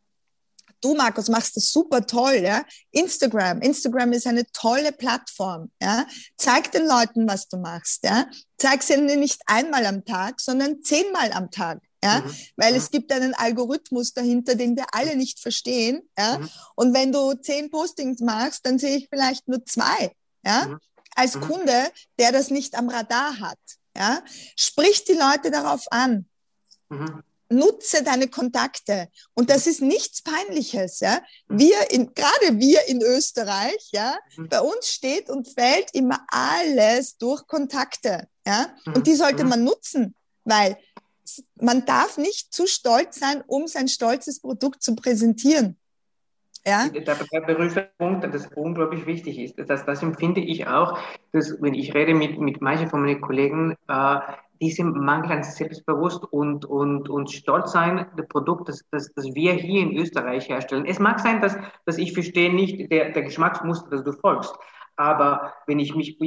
du Markus machst das super toll, ja. Instagram, Instagram ist eine tolle Plattform, ja. Zeig den Leuten, was du machst, ja. Zeig sie nicht einmal am Tag, sondern zehnmal am Tag. Ja, mhm. weil mhm. es gibt einen Algorithmus dahinter, den wir alle nicht verstehen. Ja, mhm. und wenn du zehn Postings machst, dann sehe ich vielleicht nur zwei. Ja, mhm. als mhm. Kunde, der das nicht am Radar hat. Ja, sprich die Leute darauf an. Mhm nutze deine Kontakte. Und das ist nichts Peinliches, ja. Wir in, gerade wir in Österreich, ja, mhm. bei uns steht und fällt immer alles durch Kontakte, ja. Mhm. Und die sollte mhm. man nutzen, weil man darf nicht zu stolz sein, um sein stolzes Produkt zu präsentieren. Ja? Der, der Berufspunkt, das unglaublich wichtig ist. Das, das empfinde ich auch, dass, wenn ich rede mit, mit manchen von meinen Kollegen, äh, diesem Mangel an Selbstbewusst und, und, und Stolz sein, das Produkt, das, das, das wir hier in Österreich herstellen. Es mag sein, dass, dass ich verstehe nicht der, der Geschmacksmuster, das du folgst, aber wenn ich mich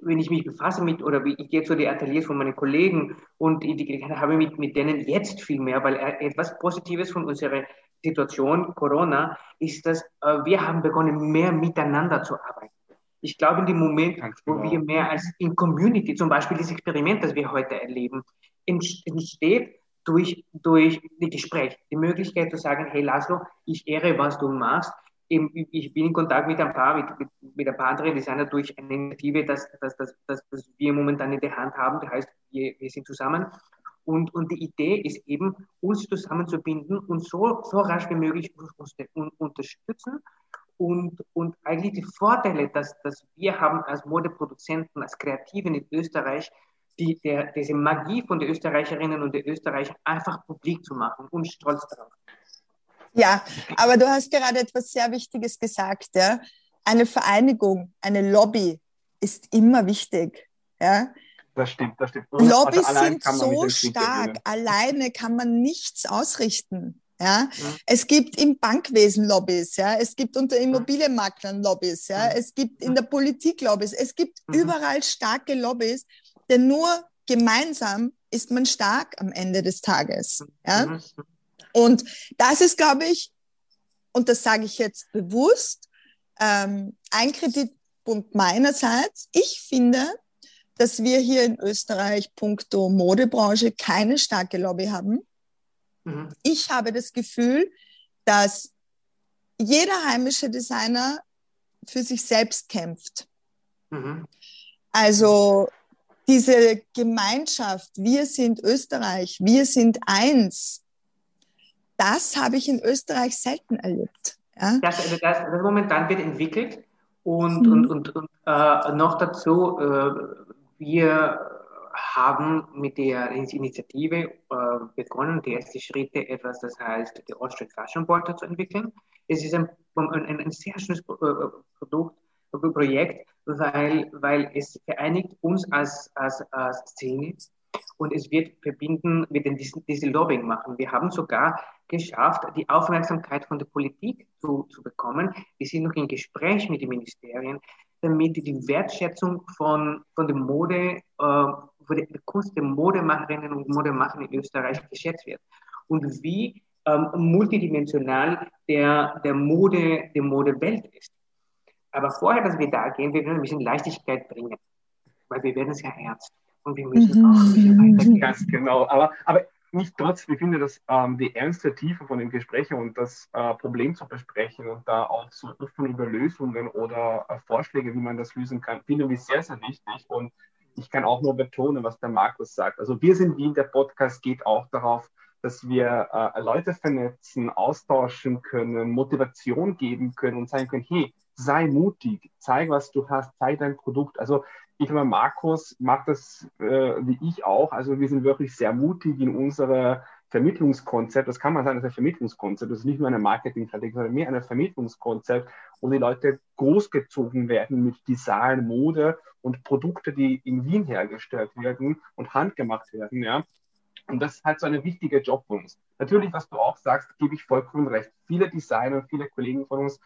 wenn ich mich befasse mit, oder ich gehe zu den Ateliers von meinen Kollegen und ich habe mit, mit denen jetzt viel mehr, weil etwas Positives von unserer Situation Corona ist, dass äh, wir haben begonnen, mehr miteinander zu arbeiten. Ich glaube, in dem Moment, wo genau. wir mehr als in Community, zum Beispiel das Experiment, das wir heute erleben, entsteht durch, durch die Gespräch, die Möglichkeit zu sagen, hey Laszlo, ich ehre, was du machst. Ich bin in Kontakt mit ein paar, mit, mit ein paar anderen Designer durch eine Initiative, das, das, das, das, das wir momentan in der Hand haben. Das heißt, wir, wir sind zusammen. Und, und die Idee ist eben, uns zusammenzubinden und so, so rasch wie möglich uns unterstützen und, und eigentlich die Vorteile, dass, dass wir haben als Modeproduzenten, als Kreativen in Österreich, die, der, diese Magie von den Österreicherinnen und den Österreichern einfach publik zu machen und stolz darauf. Ja, aber du hast gerade etwas sehr Wichtiges gesagt. Ja? Eine Vereinigung, eine Lobby ist immer wichtig. Ja? Das stimmt, das stimmt. Lobbys also sind so stark. Alleine kann man nichts ausrichten. Ja? ja? Es gibt im Bankwesen Lobbys, ja, es gibt unter Immobilienmaklern Lobbys, ja, es gibt in der Politik Lobbys, es gibt mhm. überall starke Lobbys, denn nur gemeinsam ist man stark am Ende des Tages. Ja? Und das ist, glaube ich, und das sage ich jetzt bewusst, ähm, ein Kritikpunkt meinerseits. Ich finde, dass wir hier in Österreich puncto Modebranche keine starke Lobby haben. Mhm. Ich habe das Gefühl, dass jeder heimische Designer für sich selbst kämpft. Mhm. Also diese Gemeinschaft, wir sind Österreich, wir sind eins, das habe ich in Österreich selten erlebt. Ja? Das, das, das momentan wird entwickelt und, mhm. und, und, und äh, noch dazu, äh, wir haben mit der Initiative äh, begonnen, die ersten Schritte etwas, das heißt, die Ostrich Fashion Portal zu entwickeln. Es ist ein, ein, ein sehr schönes äh, Produkt, Projekt, weil, weil es vereinigt uns als, als, als Szene und es wird verbinden, mit den, diese Lobbying machen. Wir haben sogar geschafft, die Aufmerksamkeit von der Politik zu, zu bekommen. Wir sind noch in Gespräch mit den Ministerien, damit die Wertschätzung von, von der Mode äh, wo die Kunst der Modemacherinnen und Modemacher in Österreich geschätzt wird und wie ähm, multidimensional der, der Mode, der Modewelt ist. Aber vorher, dass wir da gehen, wir wollen ein bisschen Leichtigkeit bringen. weil wir werden es ja ernst und wir müssen mhm. auch ein bisschen weitergehen. Ganz genau, aber, aber nicht trotz, ich finde, dass ähm, die ernste Tiefe von den Gesprächen und das äh, Problem zu besprechen und da auch so offen über Lösungen oder äh, Vorschläge, wie man das lösen kann, finde ich sehr, sehr wichtig. Und ich kann auch nur betonen, was der Markus sagt. Also wir sind Wien, der Podcast geht auch darauf, dass wir äh, Leute vernetzen, austauschen können, Motivation geben können und sagen können, hey, sei mutig, zeig, was du hast, zeig dein Produkt. Also ich glaube, Markus macht das äh, wie ich auch. Also wir sind wirklich sehr mutig in unserem Vermittlungskonzept. Das kann man sagen, das ist ein Vermittlungskonzept. Das ist nicht nur eine Marketingstrategie, sondern mehr ein Vermittlungskonzept, wo die Leute großgezogen werden mit Design, Mode und Produkte, die in Wien hergestellt werden und handgemacht werden. Ja. Und das ist halt so ein wichtiger Job für uns. Natürlich, was du auch sagst, gebe ich vollkommen recht. Viele Designer, viele Kollegen von uns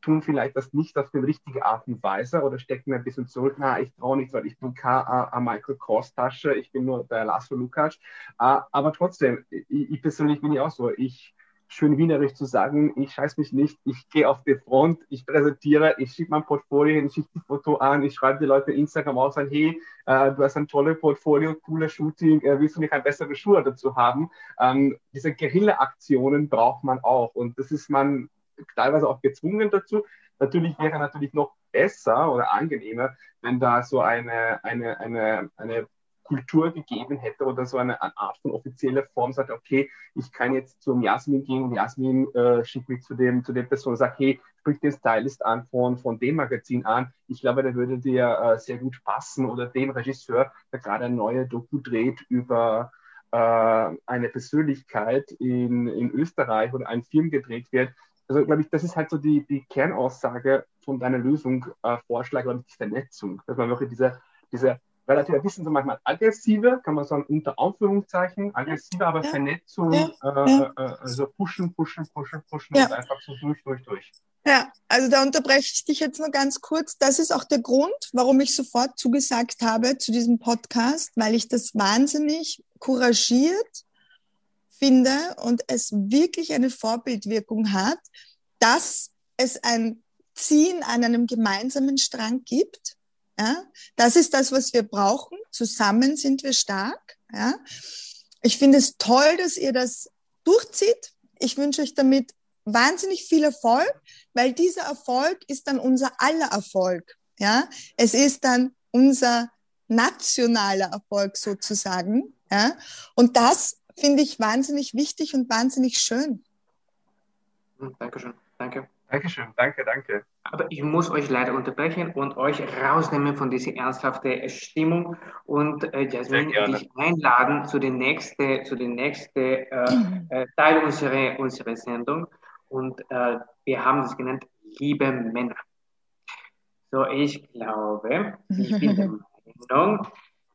tun vielleicht das nicht auf die richtige Art und Weise oder stecken ein bisschen zurück, na, ich traue nicht, weil ich bin keine Michael Kors Tasche, ich bin nur der Laszlo Lukacs. Aber trotzdem, ich, ich persönlich bin ja auch so, ich schön wienerisch zu sagen, ich scheiß mich nicht, ich gehe auf die Front, ich präsentiere, ich schicke mein Portfolio hin, ich schicke die Foto an, ich schreibe die Leute Instagram auch sagen, hey, äh, du hast ein tolles Portfolio, cooles Shooting, äh, willst du nicht ein besseres Schuhe dazu haben? Ähm, diese Guerilla-Aktionen braucht man auch und das ist man teilweise auch gezwungen dazu. Natürlich wäre natürlich noch besser oder angenehmer, wenn da so eine, eine, eine, eine Kultur gegeben hätte oder so eine, Art von offizieller Form sagt, okay, ich kann jetzt zum Jasmin gehen und Jasmin äh, schickt mich zu dem, zu der Person und sagt, hey, sprich den Stylist an von, von dem Magazin an. Ich glaube, der würde dir äh, sehr gut passen oder dem Regisseur, der gerade eine neue Doku dreht über äh, eine Persönlichkeit in, in Österreich oder ein Film gedreht wird, also glaube ich, das ist halt so die, die Kernaussage von deiner Lösung, äh, Vorschlag, glaube ich, die Vernetzung. Dass man wirklich diese, diese relativ ein bisschen so manchmal aggressive, kann man sagen, unter Anführungszeichen, aggressive, aber ja. Vernetzung, ja. Äh, ja. Äh, also pushen, pushen, pushen, pushen und einfach so durch, durch, durch. Ja, also da unterbreche ich dich jetzt nur ganz kurz. Das ist auch der Grund, warum ich sofort zugesagt habe zu diesem Podcast, weil ich das wahnsinnig couragiert finde und es wirklich eine Vorbildwirkung hat, dass es ein Ziehen an einem gemeinsamen Strang gibt. Ja, das ist das, was wir brauchen. Zusammen sind wir stark. Ja, ich finde es toll, dass ihr das durchzieht. Ich wünsche euch damit wahnsinnig viel Erfolg, weil dieser Erfolg ist dann unser aller Erfolg. Ja, es ist dann unser nationaler Erfolg sozusagen. Ja, und das finde ich wahnsinnig wichtig und wahnsinnig schön. Hm, Dankeschön. Danke. Dankeschön. Danke, danke. Aber ich muss euch leider unterbrechen und euch rausnehmen von dieser ernsthaften Stimmung und äh, Jasmin dich einladen zu den nächsten zu den nächsten äh, äh, Teil unserer, unserer Sendung. Und äh, wir haben das genannt, liebe Männer. So, ich glaube, ich bin der Meinung,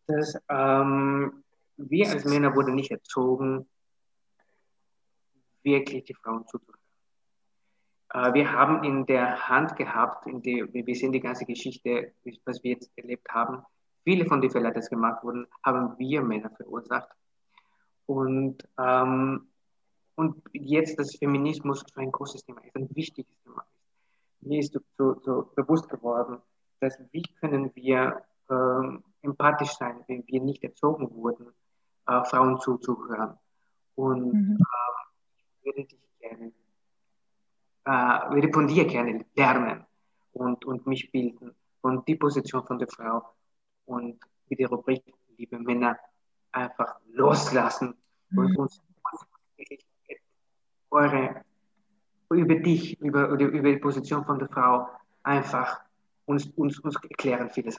dass ähm, wir als Männer wurden nicht erzogen, wirklich die Frauen zuzuhören. Äh, wir haben in der Hand gehabt, in die, wir sehen die ganze Geschichte, was wir jetzt erlebt haben, viele von den Fällen, die gemacht wurden, haben wir Männer verursacht. Und, ähm, und jetzt das Feminismus so ein großes Thema ist, ein wichtiges Thema ist. Mir ist so, so, so bewusst geworden, dass wie können wir ähm, empathisch sein, wenn wir nicht erzogen wurden, äh, Frauen zuzuhören. Und mhm. äh, würde dich gerne, äh, würde von dir gerne lernen und, und mich bilden und die Position von der Frau und wie die Rubrik liebe Männer einfach loslassen mhm. und uns eure über dich, über, über die Position von der Frau einfach uns, uns, uns erklären vieles.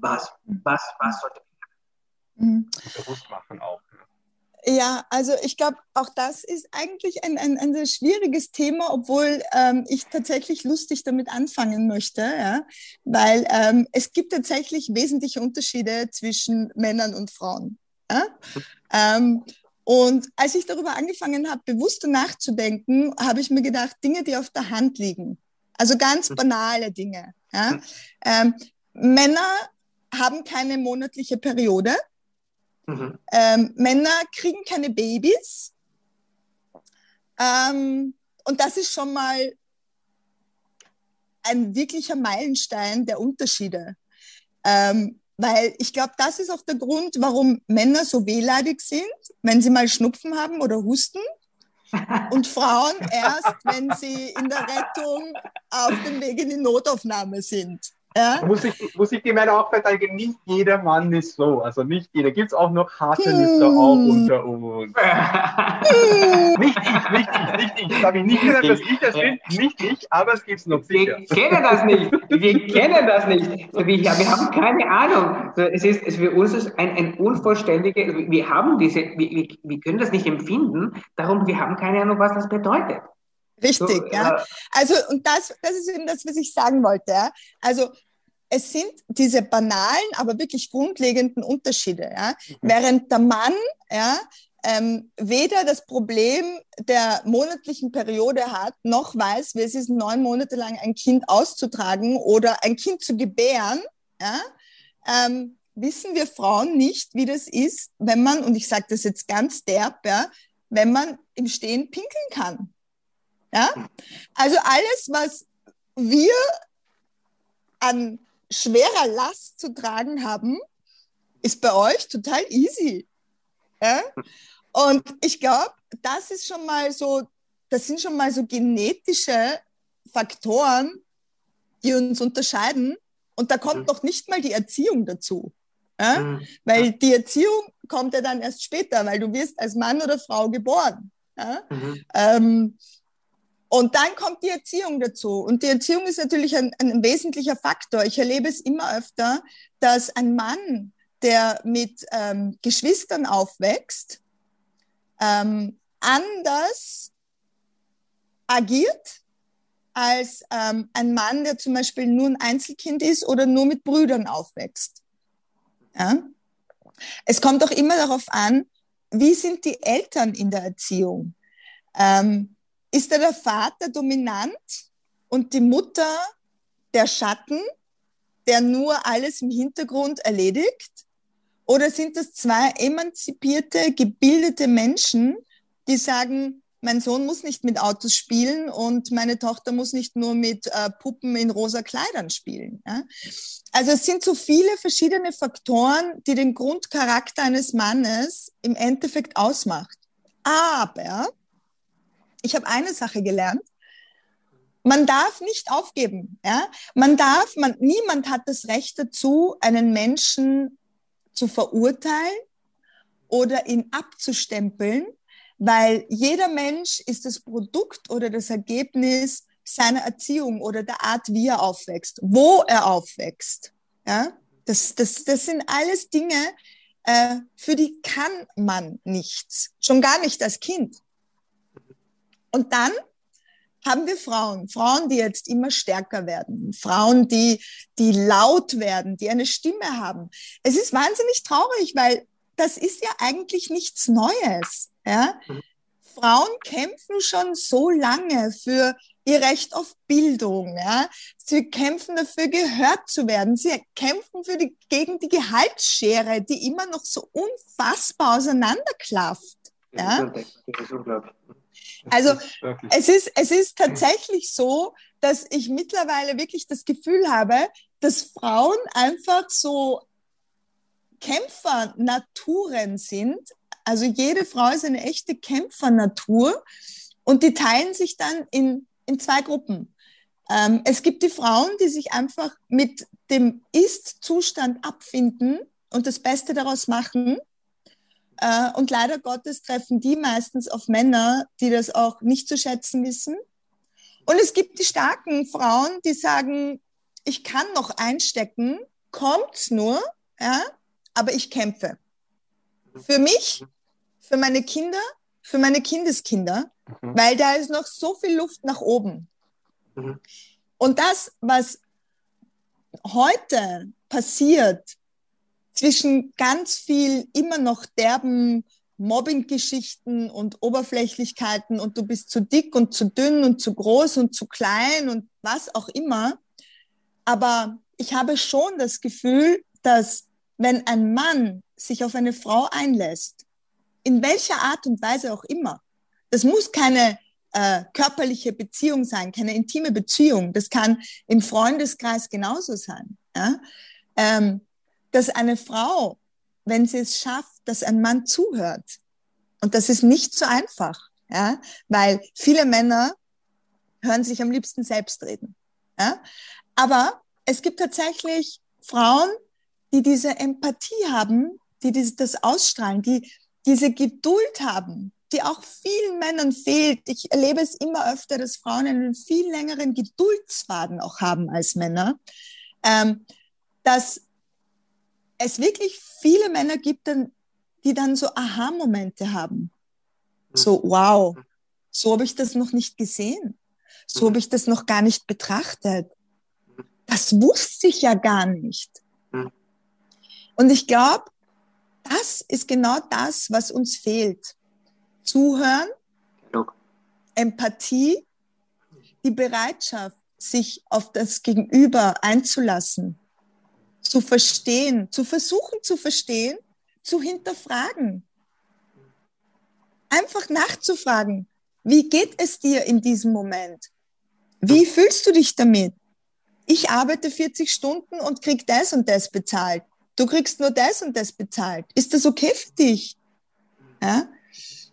Was, was, was sollte Mhm. Bewusst machen auch. Ne? Ja, also ich glaube, auch das ist eigentlich ein, ein, ein sehr schwieriges Thema, obwohl ähm, ich tatsächlich lustig damit anfangen möchte, ja? weil ähm, es gibt tatsächlich wesentliche Unterschiede zwischen Männern und Frauen. Ja? Ähm, und als ich darüber angefangen habe, bewusster nachzudenken, habe ich mir gedacht, Dinge, die auf der Hand liegen, also ganz mhm. banale Dinge. Ja? Ähm, Männer haben keine monatliche Periode. Mhm. Ähm, Männer kriegen keine Babys. Ähm, und das ist schon mal ein wirklicher Meilenstein der Unterschiede. Ähm, weil ich glaube, das ist auch der Grund, warum Männer so wehleidig sind, wenn sie mal Schnupfen haben oder husten. Und Frauen erst, wenn sie in der Rettung auf dem Weg in die Notaufnahme sind. Ja? Muss, ich, muss ich dir meine auch verteidigen, nicht jeder Mann ist so. Also nicht jeder. Gibt es auch noch harte hm. Lüfter auch unter uns. nicht ich, nicht ich, nicht ich. Habe ich nicht gesagt, dass ich das bin. Nicht ich, aber es gibt es noch sicher. Wir kennen das nicht. Wir kennen das nicht. Wir, wir haben keine Ahnung. Es ist es für uns ist ein, ein unvollständiger, wir haben diese, wir, wir können das nicht empfinden, darum wir haben keine Ahnung, was das bedeutet. Richtig, so, ja. Äh, also, und das, das ist eben das, was ich sagen wollte. Ja. Also, es sind diese banalen, aber wirklich grundlegenden Unterschiede. Ja. Mhm. Während der Mann ja, ähm, weder das Problem der monatlichen Periode hat, noch weiß, wie es ist, neun Monate lang ein Kind auszutragen oder ein Kind zu gebären, ja, ähm, wissen wir Frauen nicht, wie das ist, wenn man, und ich sage das jetzt ganz derb, ja, wenn man im Stehen pinkeln kann. Ja? Also alles, was wir an schwerer Last zu tragen haben, ist bei euch total easy. Ja? Und ich glaube, das ist schon mal so, das sind schon mal so genetische Faktoren, die uns unterscheiden. Und da kommt mhm. noch nicht mal die Erziehung dazu. Ja? Mhm. Weil die Erziehung kommt ja dann erst später, weil du wirst als Mann oder Frau geboren. Ja? Mhm. Ähm, und dann kommt die Erziehung dazu. Und die Erziehung ist natürlich ein, ein wesentlicher Faktor. Ich erlebe es immer öfter, dass ein Mann, der mit ähm, Geschwistern aufwächst, ähm, anders agiert als ähm, ein Mann, der zum Beispiel nur ein Einzelkind ist oder nur mit Brüdern aufwächst. Ja? Es kommt auch immer darauf an, wie sind die Eltern in der Erziehung? Ähm, ist da der Vater dominant und die Mutter der Schatten, der nur alles im Hintergrund erledigt? Oder sind das zwei emanzipierte, gebildete Menschen, die sagen, mein Sohn muss nicht mit Autos spielen und meine Tochter muss nicht nur mit äh, Puppen in rosa Kleidern spielen. Ja? Also es sind so viele verschiedene Faktoren, die den Grundcharakter eines Mannes im Endeffekt ausmacht. Aber ich habe eine Sache gelernt. Man darf nicht aufgeben. Ja? Man darf, man, niemand hat das Recht dazu, einen Menschen zu verurteilen oder ihn abzustempeln, weil jeder Mensch ist das Produkt oder das Ergebnis seiner Erziehung oder der Art, wie er aufwächst, wo er aufwächst. Ja? Das, das, das sind alles Dinge, äh, für die kann man nichts, schon gar nicht als Kind. Und dann haben wir Frauen, Frauen, die jetzt immer stärker werden, Frauen, die, die laut werden, die eine Stimme haben. Es ist wahnsinnig traurig, weil das ist ja eigentlich nichts Neues. Ja? Mhm. Frauen kämpfen schon so lange für ihr Recht auf Bildung. Ja? Sie kämpfen dafür, gehört zu werden. Sie kämpfen für die, gegen die Gehaltsschere, die immer noch so unfassbar auseinanderklafft. Ja? Das ist unglaublich. Also es ist, es ist tatsächlich so, dass ich mittlerweile wirklich das Gefühl habe, dass Frauen einfach so Kämpfernaturen sind. Also jede Frau ist eine echte Kämpfernatur und die teilen sich dann in, in zwei Gruppen. Ähm, es gibt die Frauen, die sich einfach mit dem Ist-Zustand abfinden und das Beste daraus machen und leider Gottes treffen die meistens auf Männer, die das auch nicht zu schätzen wissen. Und es gibt die starken Frauen, die sagen, ich kann noch einstecken, kommt's nur, ja, aber ich kämpfe. Für mich, für meine Kinder, für meine Kindeskinder, mhm. weil da ist noch so viel Luft nach oben. Mhm. Und das, was heute passiert, zwischen ganz viel immer noch derben Mobbing-Geschichten und Oberflächlichkeiten und du bist zu dick und zu dünn und zu groß und zu klein und was auch immer. Aber ich habe schon das Gefühl, dass wenn ein Mann sich auf eine Frau einlässt, in welcher Art und Weise auch immer, das muss keine äh, körperliche Beziehung sein, keine intime Beziehung, das kann im Freundeskreis genauso sein. Ja? Ähm, dass eine Frau, wenn sie es schafft, dass ein Mann zuhört, und das ist nicht so einfach, ja, weil viele Männer hören sich am liebsten selbst reden. Ja? Aber es gibt tatsächlich Frauen, die diese Empathie haben, die das ausstrahlen, die diese Geduld haben, die auch vielen Männern fehlt. Ich erlebe es immer öfter, dass Frauen einen viel längeren Geduldsfaden auch haben als Männer, ähm, dass es wirklich viele Männer gibt, die dann so Aha-Momente haben. So, wow, so habe ich das noch nicht gesehen. So habe ich das noch gar nicht betrachtet. Das wusste ich ja gar nicht. Und ich glaube, das ist genau das, was uns fehlt. Zuhören, Empathie, die Bereitschaft, sich auf das Gegenüber einzulassen, zu verstehen, zu versuchen zu verstehen, zu hinterfragen. Einfach nachzufragen, wie geht es dir in diesem Moment? Wie fühlst du dich damit? Ich arbeite 40 Stunden und krieg das und das bezahlt du kriegst nur das und das bezahlt. Ist das okay für dich? Ja?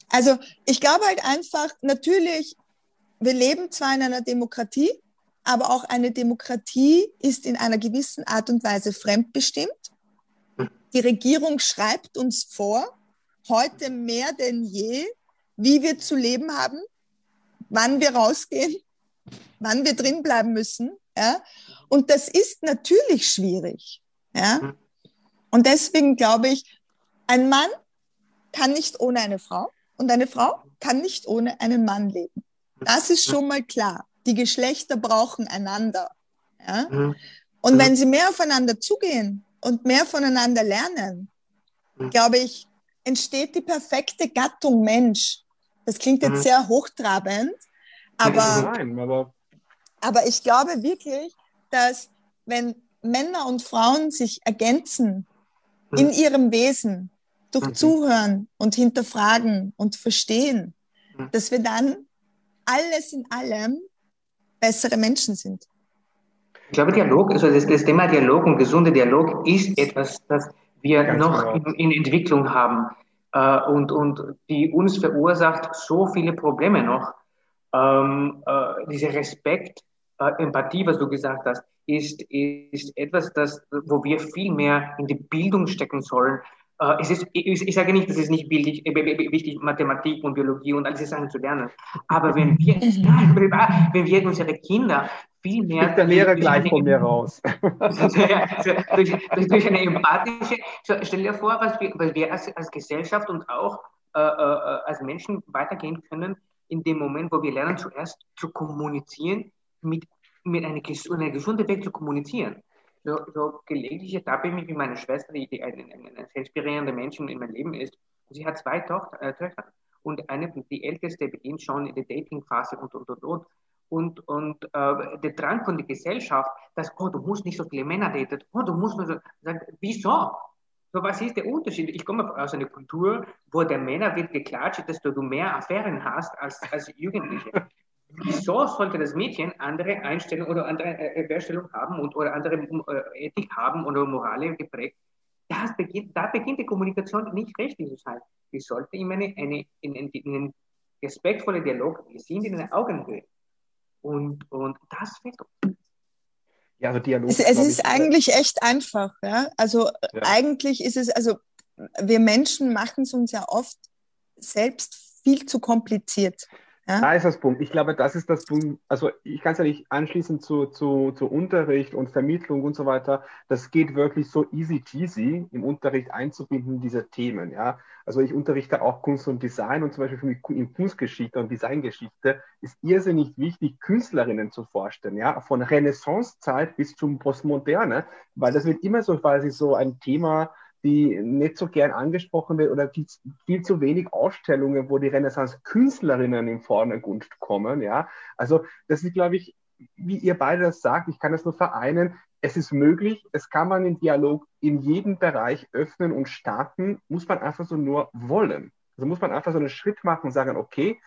Also ich glaube halt einfach, natürlich, wir leben zwar in einer Demokratie, aber auch eine Demokratie ist in einer gewissen Art und Weise fremdbestimmt. Die Regierung schreibt uns vor, heute mehr denn je, wie wir zu leben haben, wann wir rausgehen, wann wir drin bleiben müssen. Ja? Und das ist natürlich schwierig. Ja? Und deswegen glaube ich, ein Mann kann nicht ohne eine Frau und eine Frau kann nicht ohne einen Mann leben. Das ist schon mal klar. Die Geschlechter brauchen einander. Ja? Mhm. Und wenn sie mehr aufeinander zugehen und mehr voneinander lernen, mhm. glaube ich, entsteht die perfekte Gattung Mensch. Das klingt jetzt mhm. sehr hochtrabend, aber, Nein, aber, aber ich glaube wirklich, dass wenn Männer und Frauen sich ergänzen in hm. ihrem Wesen, durch mhm. Zuhören und Hinterfragen und Verstehen, mhm. dass wir dann alles in allem bessere Menschen sind. Ich glaube, Dialog, also das, das Thema Dialog und gesunder Dialog ist etwas, das wir Ganz noch genau. in, in, Entwicklung haben äh, und, und die uns verursacht so viele Probleme noch. Ähm, äh, dieser Respekt, äh, Empathie, was du gesagt hast, ist, ist etwas, das, wo wir viel mehr in die Bildung stecken sollen. Äh, es ist, ich, ich sage nicht, dass es nicht bildig, äh, wichtig, Mathematik und Biologie und all diese Sachen zu lernen. Aber wenn wir, wenn wir unsere Kinder viel mehr. Kriegt der Lehrer gleich von mir raus. durch, durch, durch, eine empathische, so, stell dir vor, was wir, was wir als, als Gesellschaft und auch äh, äh, als Menschen weitergehen können, in dem Moment, wo wir lernen, zuerst zu kommunizieren mit mit einer, einer gesunden Weg zu kommunizieren. So, so gelegentlich ertappe ich mich wie meine Schwester, die, die ein, ein, ein inspirierender Mensch in meinem Leben ist. Sie hat zwei Tochter, äh, Töchter und eine, die älteste beginnt schon in der Dating-Phase und, und, und, und. Und, und äh, der Drang von der Gesellschaft, dass, oh, du musst nicht so viele Männer daten, oh, du musst nur so, sagen, wieso? So, was ist der Unterschied? Ich komme aus einer Kultur, wo der Männer wird geklatscht, dass du mehr Affären hast als, als Jugendliche. Wieso sollte das Mädchen andere Einstellungen oder andere äh, Wertstellung haben und oder andere äh, Ethik haben oder Morale geprägt? Das beginnt, da beginnt die Kommunikation nicht richtig zu sein. Sie sollte immer eine, eine, in, in, in einen respektvollen Dialog, wir sind in einer Augenhöhe. Und, und das fehlt uns. Ja, also Dialog. Es, es ist eigentlich echt einfach. Ja? Also ja. eigentlich ist es, also wir Menschen machen es uns ja oft selbst viel zu kompliziert. Ja? Da ist das Punkt. Ich glaube, das ist das Punkt. Also ich kann es ja nicht anschließen zu, zu, zu Unterricht und Vermittlung und so weiter. Das geht wirklich so easy cheesy im Unterricht einzubinden, diese Themen. Ja? Also ich unterrichte auch Kunst und Design und zum Beispiel für mich in Kunstgeschichte und Designgeschichte ist irrsinnig wichtig, Künstlerinnen zu vorstellen. Ja? Von Renaissancezeit bis zum Postmoderne, weil das wird immer so quasi so ein Thema, die nicht so gern angesprochen wird oder viel, viel zu wenig Ausstellungen, wo die Renaissance-Künstlerinnen im Vordergrund kommen. Ja, also das ist, glaube ich, wie ihr beide das sagt, ich kann das nur vereinen. Es ist möglich, es kann man den Dialog in jedem Bereich öffnen und starten, muss man einfach so nur wollen. Also muss man einfach so einen Schritt machen und sagen, okay,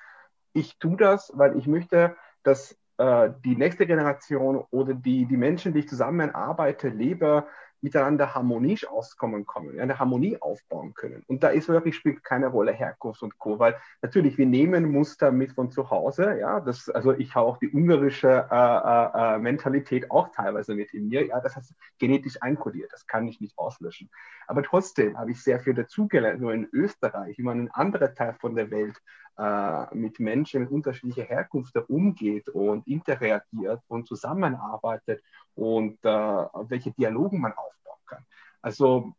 ich tue das, weil ich möchte, dass äh, die nächste Generation oder die, die Menschen, die ich zusammenarbeite, lebe, miteinander harmonisch auskommen können, eine Harmonie aufbauen können. Und da ist wirklich spielt keine Rolle Herkunft und Co. Weil natürlich, wir nehmen Muster mit von zu Hause, ja, das, also ich habe auch die ungarische äh, äh, äh, Mentalität auch teilweise mit in mir, ja, das heißt genetisch einkodiert, das kann ich nicht auslöschen. Aber trotzdem habe ich sehr viel dazugelernt, nur in Österreich, man in anderen Teilen von der Welt äh, mit Menschen mit unterschiedlicher Herkunft umgeht und interagiert und zusammenarbeitet und äh, welche Dialogen man aufbauen kann. Also,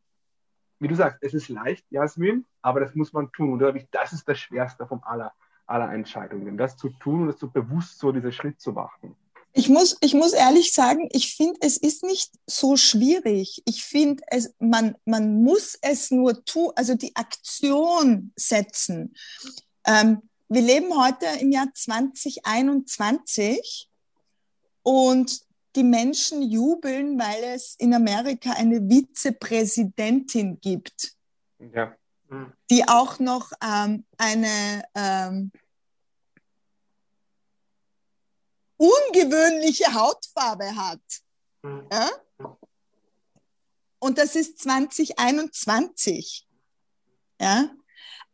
wie du sagst, es ist leicht, Jasmin, aber das muss man tun. Und das ist das Schwerste von aller, aller Entscheidungen, das zu tun und das so bewusst so diesen Schritt zu machen. Ich muss, ich muss ehrlich sagen, ich finde, es ist nicht so schwierig. Ich finde, man, man muss es nur tun, also die Aktion setzen. Ähm, wir leben heute im Jahr 2021 und die Menschen jubeln, weil es in Amerika eine Vizepräsidentin gibt, ja. die auch noch ähm, eine ähm, ungewöhnliche Hautfarbe hat. Mhm. Ja? Und das ist 2021. Ja?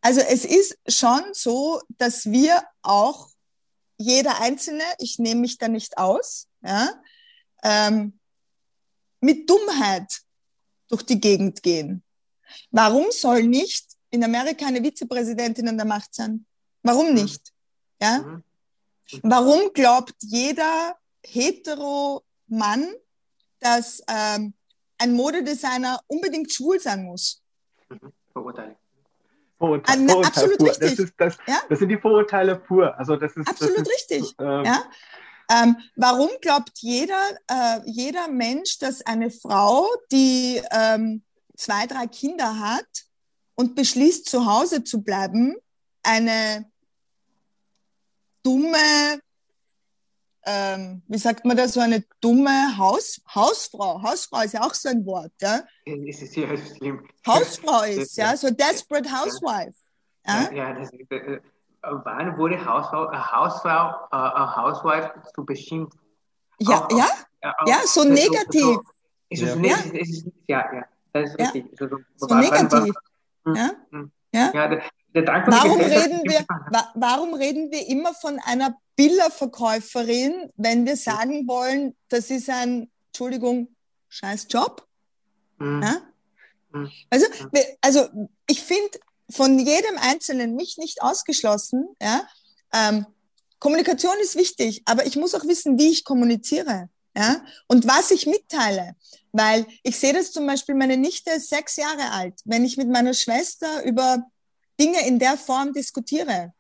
Also es ist schon so, dass wir auch jeder Einzelne, ich nehme mich da nicht aus, ja, ähm, mit Dummheit durch die Gegend gehen. Warum soll nicht in Amerika eine Vizepräsidentin an der Macht sein? Warum mhm. nicht? Ja? Mhm. Warum glaubt jeder hetero Mann, dass ähm, ein Modedesigner unbedingt schwul sein muss? Mhm. Verurteilen. Vorurteile, ah, absolut pur. richtig. Das, ist, das, ja? das, sind die Vorurteile pur. Also das ist, absolut das ist, richtig. Ähm, ja? Ähm, warum glaubt jeder, äh, jeder Mensch, dass eine Frau, die ähm, zwei, drei Kinder hat und beschließt, zu Hause zu bleiben, eine dumme, ähm, wie sagt man das, so eine dumme Haus, Hausfrau. Hausfrau ist ja auch so ein Wort, ja. Das ist ja schlimm. Hausfrau ist, ja, so desperate housewife. Ja, ja, das ist, äh, wann wurde Hausfrau, äh, Hausfrau, äh, Housewife zu beschimpft? Ja, auch, ja, auch, ja, so negativ. So, ist es ja. Nicht, ist, ja, ja, das ist ja. richtig. So, so, so negativ. Hm, ja, hm. ja. ja der warum, reden wir, warum reden wir immer von einer Billerverkäuferin, wenn wir sagen wollen, das ist ein, Entschuldigung, scheiß Job? Mhm. Ja? Mhm. Also, also ich finde von jedem Einzelnen, mich nicht ausgeschlossen, ja, ähm, Kommunikation ist wichtig, aber ich muss auch wissen, wie ich kommuniziere. Ja? Und was ich mitteile. Weil ich sehe das zum Beispiel, meine Nichte ist sechs Jahre alt. Wenn ich mit meiner Schwester über Dinge in der Form diskutiere,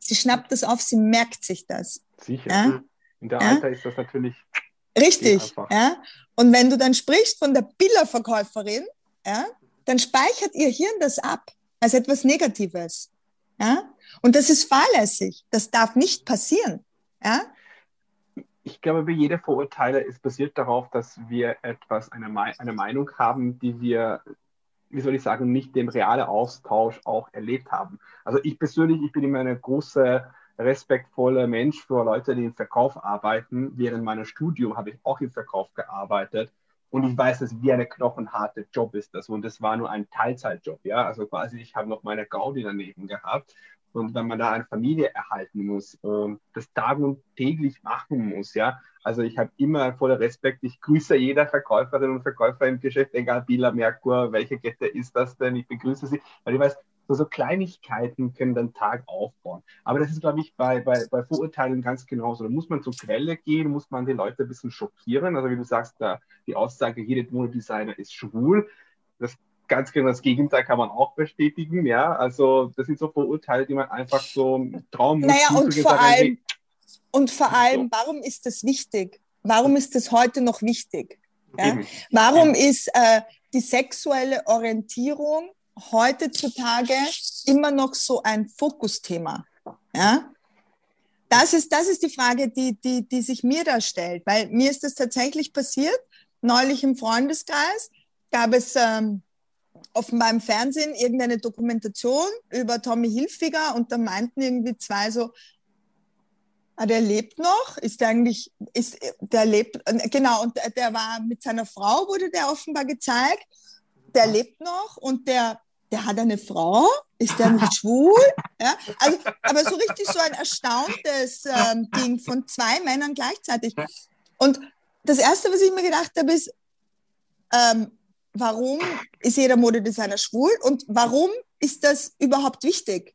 sie schnappt das auf, sie merkt sich das. Sicher. Ja? In der ja? Alter ist das natürlich. Richtig. Ja? Und wenn du dann sprichst von der Billerverkäuferin, ja, dann speichert ihr Hirn das ab als etwas Negatives. Ja? Und das ist fahrlässig. Das darf nicht passieren. Ja? Ich glaube, wie jede Vorurteile ist basiert darauf, dass wir etwas, eine, eine Meinung haben, die wir wie soll ich sagen, nicht den realen Austausch auch erlebt haben. Also ich persönlich, ich bin immer eine große, respektvolle Mensch für Leute, die im Verkauf arbeiten. Während meinem Studium habe ich auch im Verkauf gearbeitet. Und ich weiß, dass wie eine knochenharte Job ist das. Und das war nur ein Teilzeitjob, ja. Also quasi, ich habe noch meine Gaudi daneben gehabt. Und wenn man da eine Familie erhalten muss und das tag und täglich machen muss, ja, also ich habe immer voller Respekt, ich grüße jeder Verkäuferin und Verkäufer im Geschäft, egal Bila, Merkur, welche Kette ist das denn, ich begrüße sie, weil ich weiß, so, so Kleinigkeiten können den Tag aufbauen. Aber das ist, glaube ich, bei, bei, bei Vorurteilen ganz genauso. Da muss man zur Quelle gehen, muss man die Leute ein bisschen schockieren. Also wie du sagst, da, die Aussage, jeder Modedesigner ist schwul. Das ganz genau das Gegenteil kann man auch bestätigen, ja. Also das sind so Vorurteile, die man einfach so trauen muss. Naja, und vor allem, und vor allem, warum ist das wichtig? Warum ist das heute noch wichtig? Ja? Warum ist äh, die sexuelle Orientierung heutzutage immer noch so ein Fokusthema? Ja? Das ist, das ist die Frage, die, die, die sich mir da stellt, weil mir ist das tatsächlich passiert. Neulich im Freundeskreis gab es ähm, offenbar im Fernsehen irgendeine Dokumentation über Tommy Hilfiger und da meinten irgendwie zwei so, Ah, der lebt noch? Ist der eigentlich, ist, der lebt, genau, und der war mit seiner Frau, wurde der offenbar gezeigt. Der lebt noch und der, der hat eine Frau. Ist der nicht schwul? Ja, also, aber so richtig so ein erstauntes ähm, Ding von zwei Männern gleichzeitig. Und das Erste, was ich mir gedacht habe, ist, ähm, warum ist jeder Modedesigner schwul und warum ist das überhaupt wichtig?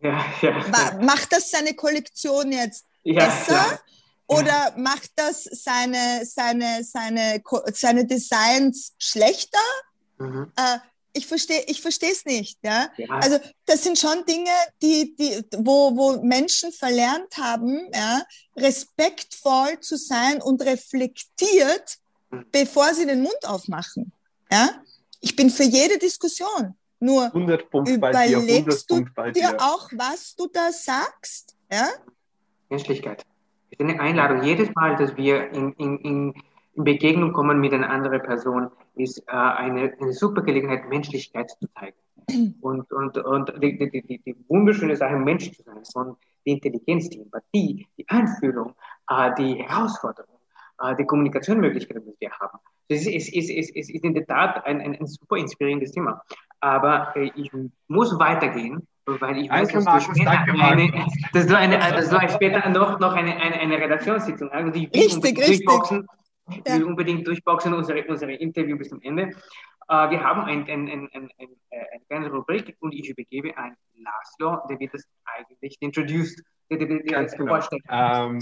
Ja, ja. Macht das seine Kollektion jetzt ja, besser? Ja. Oder macht das seine, seine, seine, seine Designs schlechter? Mhm. Äh, ich verstehe ich verstehe es nicht. Ja? ja? Also das sind schon Dinge, die, die, wo, wo Menschen verlernt haben, ja, respektvoll zu sein und reflektiert, mhm. bevor sie den Mund aufmachen. Ja? Ich bin für jede Diskussion. Nur 100 Punkt überlegst dir, du dir auch, was du da sagst? Ja? Menschlichkeit. Es ist eine Einladung. Jedes Mal, dass wir in, in, in Begegnung kommen mit einer anderen Person, ist äh, eine, eine super Gelegenheit, Menschlichkeit zu zeigen. Und, und, und die, die, die, die wunderschöne Sache, Mensch zu sein, von die Intelligenz, die Empathie, die Einfühlung, äh, die Herausforderung, äh, die Kommunikationsmöglichkeiten, die wir haben. Das ist, ist, ist, ist, ist in der Tat ein, ein, ein super inspirierendes Thema. Aber äh, ich muss weitergehen, weil ich weiß, dass du später, eine, dass du, eine, dass du später noch, noch eine, eine, eine Redaktionssitzung hast. Ich will richtig, richtig. Durchboxen, ich will unbedingt durchboxen unsere, unsere Interview bis zum Ende. Uh, wir haben ein, ein, ein, ein, ein, äh, eine kleine Rubrik und ich übergebe an Laszlo, der wird das eigentlich introduced, der, der, der, der genau.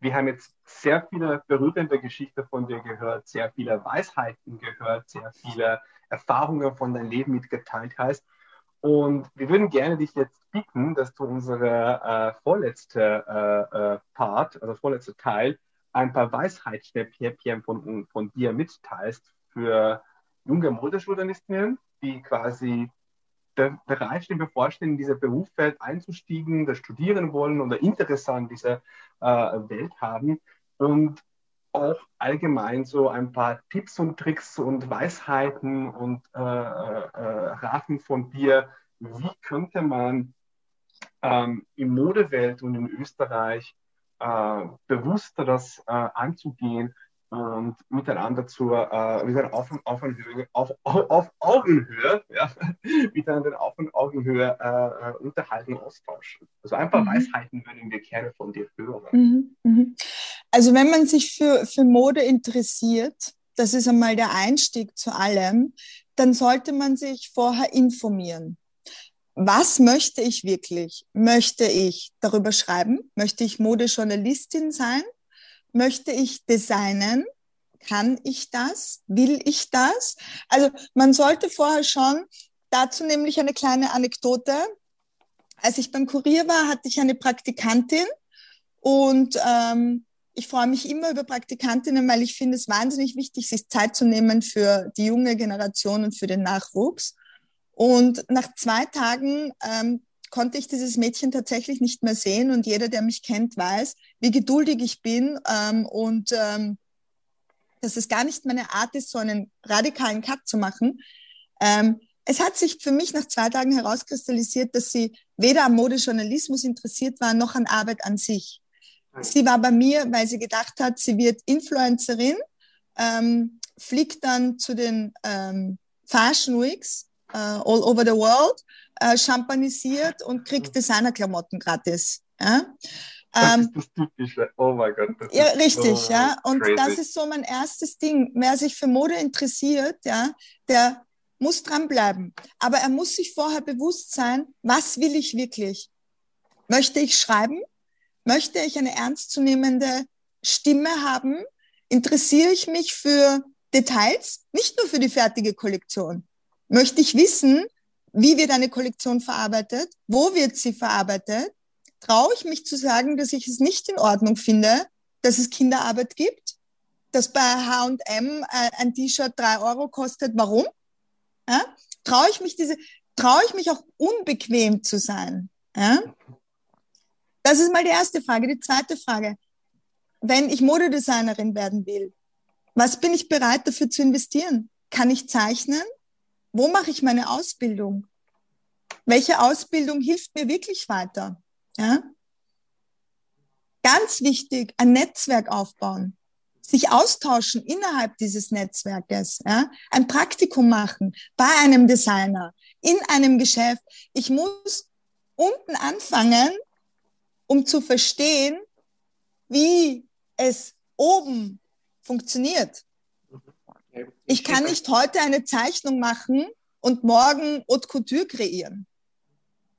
Wir haben jetzt sehr viele berührende Geschichten von dir gehört, sehr viele Weisheiten gehört, sehr viele Erfahrungen von deinem Leben mitgeteilt hast. Und wir würden gerne dich jetzt bitten, dass du unsere äh, vorletzte äh, äh, Part, also vorletzte Teil, ein paar Weisheitsstäbchen von, von dir mitteilst für junge Modejournalistinnen, die quasi bereit stehen, bevorstehen, in diese Berufswelt einzustiegen, das studieren wollen oder Interesse an dieser äh, Welt haben und auch allgemein so ein paar Tipps und Tricks und Weisheiten und äh, äh, Raten von dir, wie könnte man ähm, in Modewelt und in Österreich äh, bewusster das äh, anzugehen und miteinander zur, äh, wieder auf, auf, auf, auf Augenhöhe, ja, miteinander auf Augenhöhe äh, äh, unterhalten, austauschen. Also ein paar mhm. Weisheiten würden wir gerne von dir hören. Mhm, mhm. Also wenn man sich für, für Mode interessiert, das ist einmal der Einstieg zu allem, dann sollte man sich vorher informieren. Was möchte ich wirklich? Möchte ich darüber schreiben? Möchte ich Modejournalistin sein? Möchte ich designen? Kann ich das? Will ich das? Also man sollte vorher schon, dazu nämlich eine kleine Anekdote. Als ich beim Kurier war, hatte ich eine Praktikantin und ähm, ich freue mich immer über Praktikantinnen, weil ich finde es wahnsinnig wichtig, sich Zeit zu nehmen für die junge Generation und für den Nachwuchs. Und nach zwei Tagen ähm, konnte ich dieses Mädchen tatsächlich nicht mehr sehen. Und jeder, der mich kennt, weiß, wie geduldig ich bin ähm, und ähm, dass es gar nicht meine Art ist, so einen radikalen Cut zu machen. Ähm, es hat sich für mich nach zwei Tagen herauskristallisiert, dass sie weder am Modejournalismus interessiert war, noch an Arbeit an sich. Sie war bei mir, weil sie gedacht hat, sie wird Influencerin, ähm, fliegt dann zu den ähm, Fashion Weeks all over the world, uh, champanisiert und kriegt Designerklamotten gratis. Ja? Das ähm, ist das Typische. Oh mein Gott. ja, richtig, so ja. Und crazy. das ist so mein erstes Ding. Wer sich für Mode interessiert, ja, der muss dranbleiben. Aber er muss sich vorher bewusst sein, was will ich wirklich? Möchte ich schreiben? Möchte ich eine ernstzunehmende Stimme haben? Interessiere ich mich für Details? Nicht nur für die fertige Kollektion möchte ich wissen, wie wird eine Kollektion verarbeitet? Wo wird sie verarbeitet? Traue ich mich zu sagen, dass ich es nicht in Ordnung finde, dass es Kinderarbeit gibt? Dass bei H&M ein T-Shirt drei Euro kostet? Warum? Ja? Traue ich mich diese, traue ich mich auch unbequem zu sein? Ja? Das ist mal die erste Frage. Die zweite Frage. Wenn ich Modedesignerin werden will, was bin ich bereit dafür zu investieren? Kann ich zeichnen? Wo mache ich meine Ausbildung? Welche Ausbildung hilft mir wirklich weiter? Ja? Ganz wichtig, ein Netzwerk aufbauen, sich austauschen innerhalb dieses Netzwerkes, ja? ein Praktikum machen bei einem Designer, in einem Geschäft. Ich muss unten anfangen, um zu verstehen, wie es oben funktioniert. Ich kann nicht heute eine Zeichnung machen und morgen Haute Couture kreieren.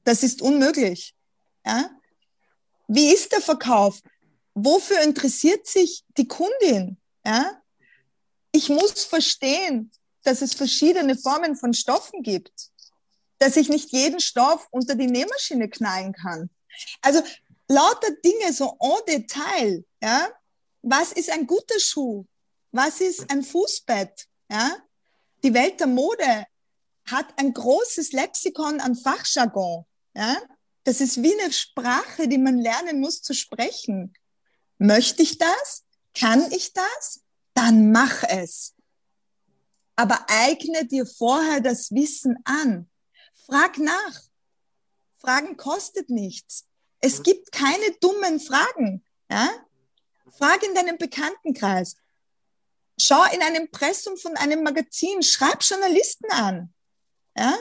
Das ist unmöglich. Ja? Wie ist der Verkauf? Wofür interessiert sich die Kundin? Ja? Ich muss verstehen, dass es verschiedene Formen von Stoffen gibt, dass ich nicht jeden Stoff unter die Nähmaschine knallen kann. Also lauter Dinge so en Detail. Ja? Was ist ein guter Schuh? Was ist ein Fußbett? Ja? Die Welt der Mode hat ein großes Lexikon an Fachjargon. Ja? Das ist wie eine Sprache, die man lernen muss zu sprechen. Möchte ich das? Kann ich das? Dann mach es. Aber eigne dir vorher das Wissen an. Frag nach. Fragen kostet nichts. Es gibt keine dummen Fragen. Ja? Frag in deinem Bekanntenkreis. Schau in einem Impressum von einem Magazin. Schreib Journalisten an. Ja?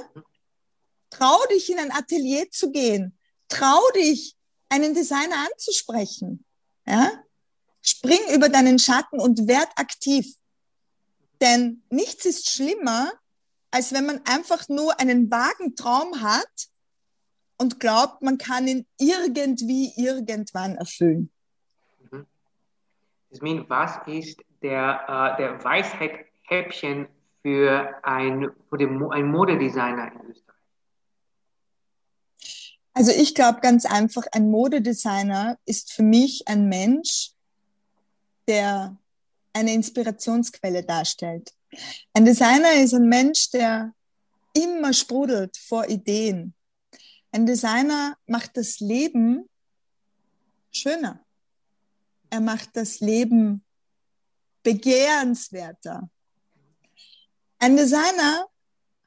Trau dich in ein Atelier zu gehen. Trau dich, einen Designer anzusprechen. Ja? Spring über deinen Schatten und werd aktiv. Denn nichts ist schlimmer, als wenn man einfach nur einen vagen Traum hat und glaubt, man kann ihn irgendwie irgendwann erfüllen. Jasmin, was ist der, äh, der Weisheithäppchen für, ein, für den, ein Modedesigner in Österreich? Also ich glaube ganz einfach, ein Modedesigner ist für mich ein Mensch, der eine Inspirationsquelle darstellt. Ein Designer ist ein Mensch, der immer sprudelt vor Ideen. Ein Designer macht das Leben schöner. Er macht das Leben begehrenswerter. Ein Designer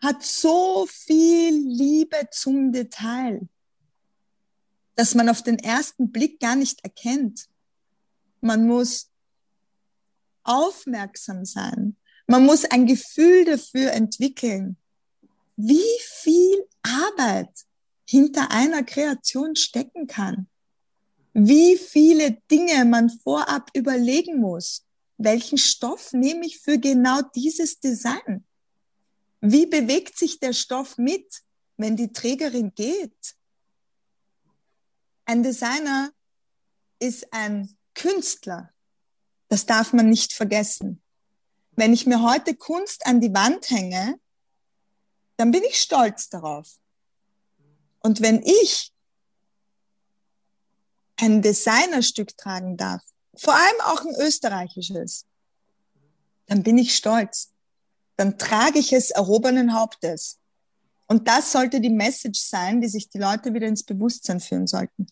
hat so viel Liebe zum Detail, dass man auf den ersten Blick gar nicht erkennt. Man muss aufmerksam sein. Man muss ein Gefühl dafür entwickeln, wie viel Arbeit hinter einer Kreation stecken kann. Wie viele Dinge man vorab überlegen muss. Welchen Stoff nehme ich für genau dieses Design? Wie bewegt sich der Stoff mit, wenn die Trägerin geht? Ein Designer ist ein Künstler. Das darf man nicht vergessen. Wenn ich mir heute Kunst an die Wand hänge, dann bin ich stolz darauf. Und wenn ich ein Designerstück tragen darf, vor allem auch ein österreichisches, dann bin ich stolz. Dann trage ich es erhobenen Hauptes. Und das sollte die Message sein, die sich die Leute wieder ins Bewusstsein führen sollten.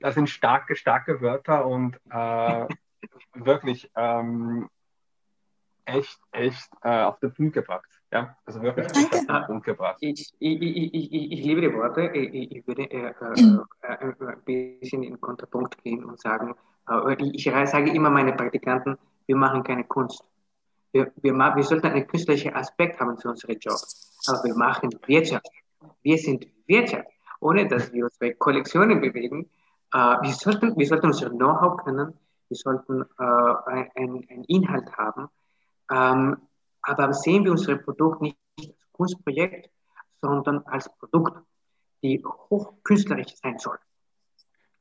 Das sind starke, starke Wörter und äh, wirklich ähm, echt, echt äh, auf den Punkt gebracht. Ja, also wirklich auf den Punkt gebracht. Ich, ich, ich, ich, liebe die Worte. Ich, würde äh, äh, ein bisschen in Kontrapunkt gehen und sagen, ich sage immer meine Praktikanten, wir machen keine Kunst. Wir, wir, wir sollten einen künstlerischen Aspekt haben zu unserem Job, aber wir machen Wirtschaft. Wir sind Wirtschaft, ohne dass wir uns bei Kollektionen bewegen. wir, sollten, wir sollten unser Know-how kennen, wir sollten äh, einen Inhalt haben, ähm, aber sehen wir unser Produkt nicht als Kunstprojekt, sondern als Produkt, die hochkünstlerisch sein soll.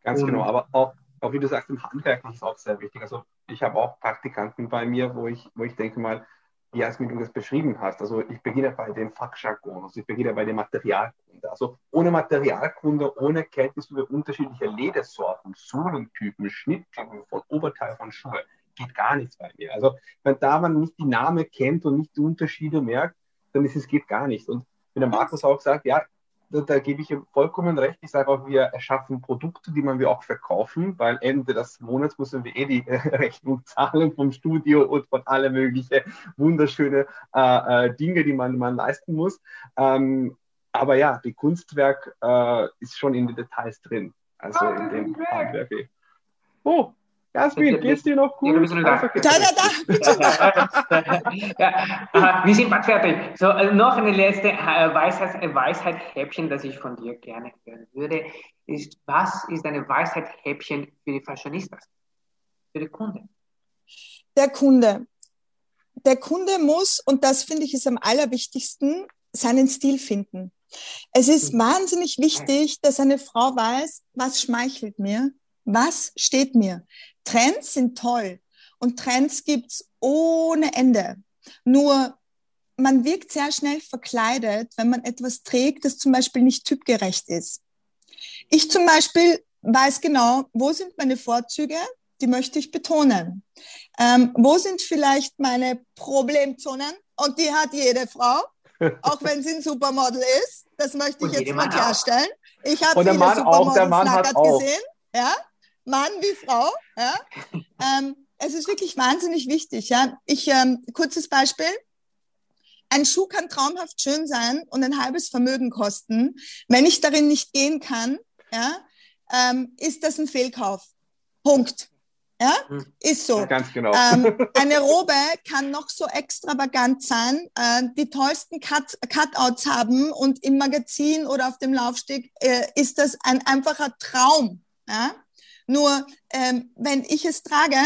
Ganz genau, aber auch, auch wie du sagst, im Handwerk ist auch sehr wichtig. Also ich habe auch Praktikanten bei mir, wo ich, wo ich denke mal, wie Jasmin, du das beschrieben hast. Also ich beginne bei dem Fachjargon, also ich beginne bei der Materialkunde. Also ohne Materialkunde, ohne Kenntnis über unterschiedliche Ledersorten, Sohlentypen, Schnitttypen von Oberteil von Schuhe, geht gar nichts bei mir. Also wenn da man nicht die Namen kennt und nicht die Unterschiede merkt, dann ist es geht gar nicht. Und wenn der Markus auch sagt, ja, da, da gebe ich ihm vollkommen recht. Ich sage auch, wir erschaffen Produkte, die man wir auch verkaufen, weil Ende des Monats müssen wir eh die Rechnung zahlen vom Studio und von alle möglichen wunderschöne äh, äh, Dinge, die man, man leisten muss. Ähm, aber ja, die Kunstwerk äh, ist schon in den Details drin. Also ah, in dem Handwerk. Oh, Jasmin, geht's dir noch gut? Ja, da. da, da, da. ja, wir sind bald fertig. So, also noch eine letzte äh, Weisheit, äh, Weisheit-Häppchen, das ich von dir gerne hören würde, ist, was ist eine Weisheit-Häppchen für die Fashionistas, für die Kunden? Der Kunde. Der Kunde muss, und das finde ich ist am allerwichtigsten, seinen Stil finden. Es ist mhm. wahnsinnig wichtig, dass eine Frau weiß, was schmeichelt mir, was steht mir. Trends sind toll und Trends gibt's ohne Ende. Nur man wirkt sehr schnell verkleidet, wenn man etwas trägt, das zum Beispiel nicht typgerecht ist. Ich zum Beispiel weiß genau, wo sind meine Vorzüge, die möchte ich betonen. Ähm, wo sind vielleicht meine Problemzonen? Und die hat jede Frau, auch wenn sie ein Supermodel ist. Das möchte ich jetzt mal klarstellen. Ich habe viele Mann Supermodels nackert gesehen. Ja? Mann wie Frau. Ja? ähm, es ist wirklich wahnsinnig wichtig. Ja? Ich, ähm, kurzes Beispiel. Ein Schuh kann traumhaft schön sein und ein halbes Vermögen kosten. Wenn ich darin nicht gehen kann, ja, ähm, ist das ein Fehlkauf. Punkt. Ja, hm. ist so. Ganz genau. Ähm, eine Robe kann noch so extravagant sein, äh, die tollsten Cut Cutouts haben und im Magazin oder auf dem Laufsteg äh, ist das ein einfacher Traum. Ja? Nur ähm, wenn ich es trage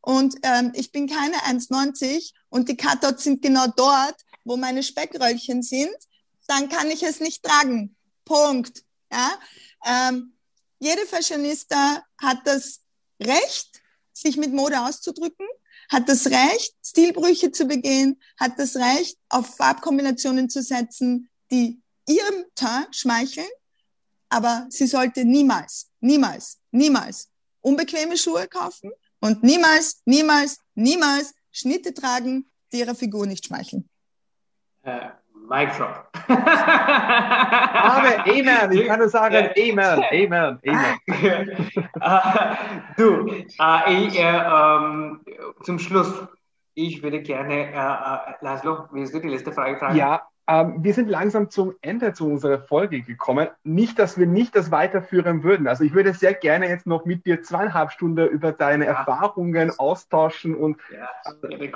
und ähm, ich bin keine 1,90 und die Cutouts sind genau dort, wo meine Speckröllchen sind, dann kann ich es nicht tragen. Punkt. Ja? Ähm, jede Fashionista hat das Recht, sich mit Mode auszudrücken, hat das Recht, Stilbrüche zu begehen, hat das Recht, auf Farbkombinationen zu setzen, die ihrem Teint schmeicheln, aber sie sollte niemals, niemals, niemals unbequeme Schuhe kaufen und niemals, niemals, niemals Schnitte tragen, die ihrer Figur nicht schmeicheln. Äh, Mic drop. Amen, Amen. Ich kann nur sagen, Amen, Amen, Amen. uh, du, uh, ich, uh, zum Schluss, ich würde gerne, Laszlo, willst du die letzte Frage fragen? Ja, ähm, wir sind langsam zum Ende zu unserer Folge gekommen. Nicht, dass wir nicht das weiterführen würden. Also ich würde sehr gerne jetzt noch mit dir zweieinhalb Stunden über deine ja. Erfahrungen austauschen und ja,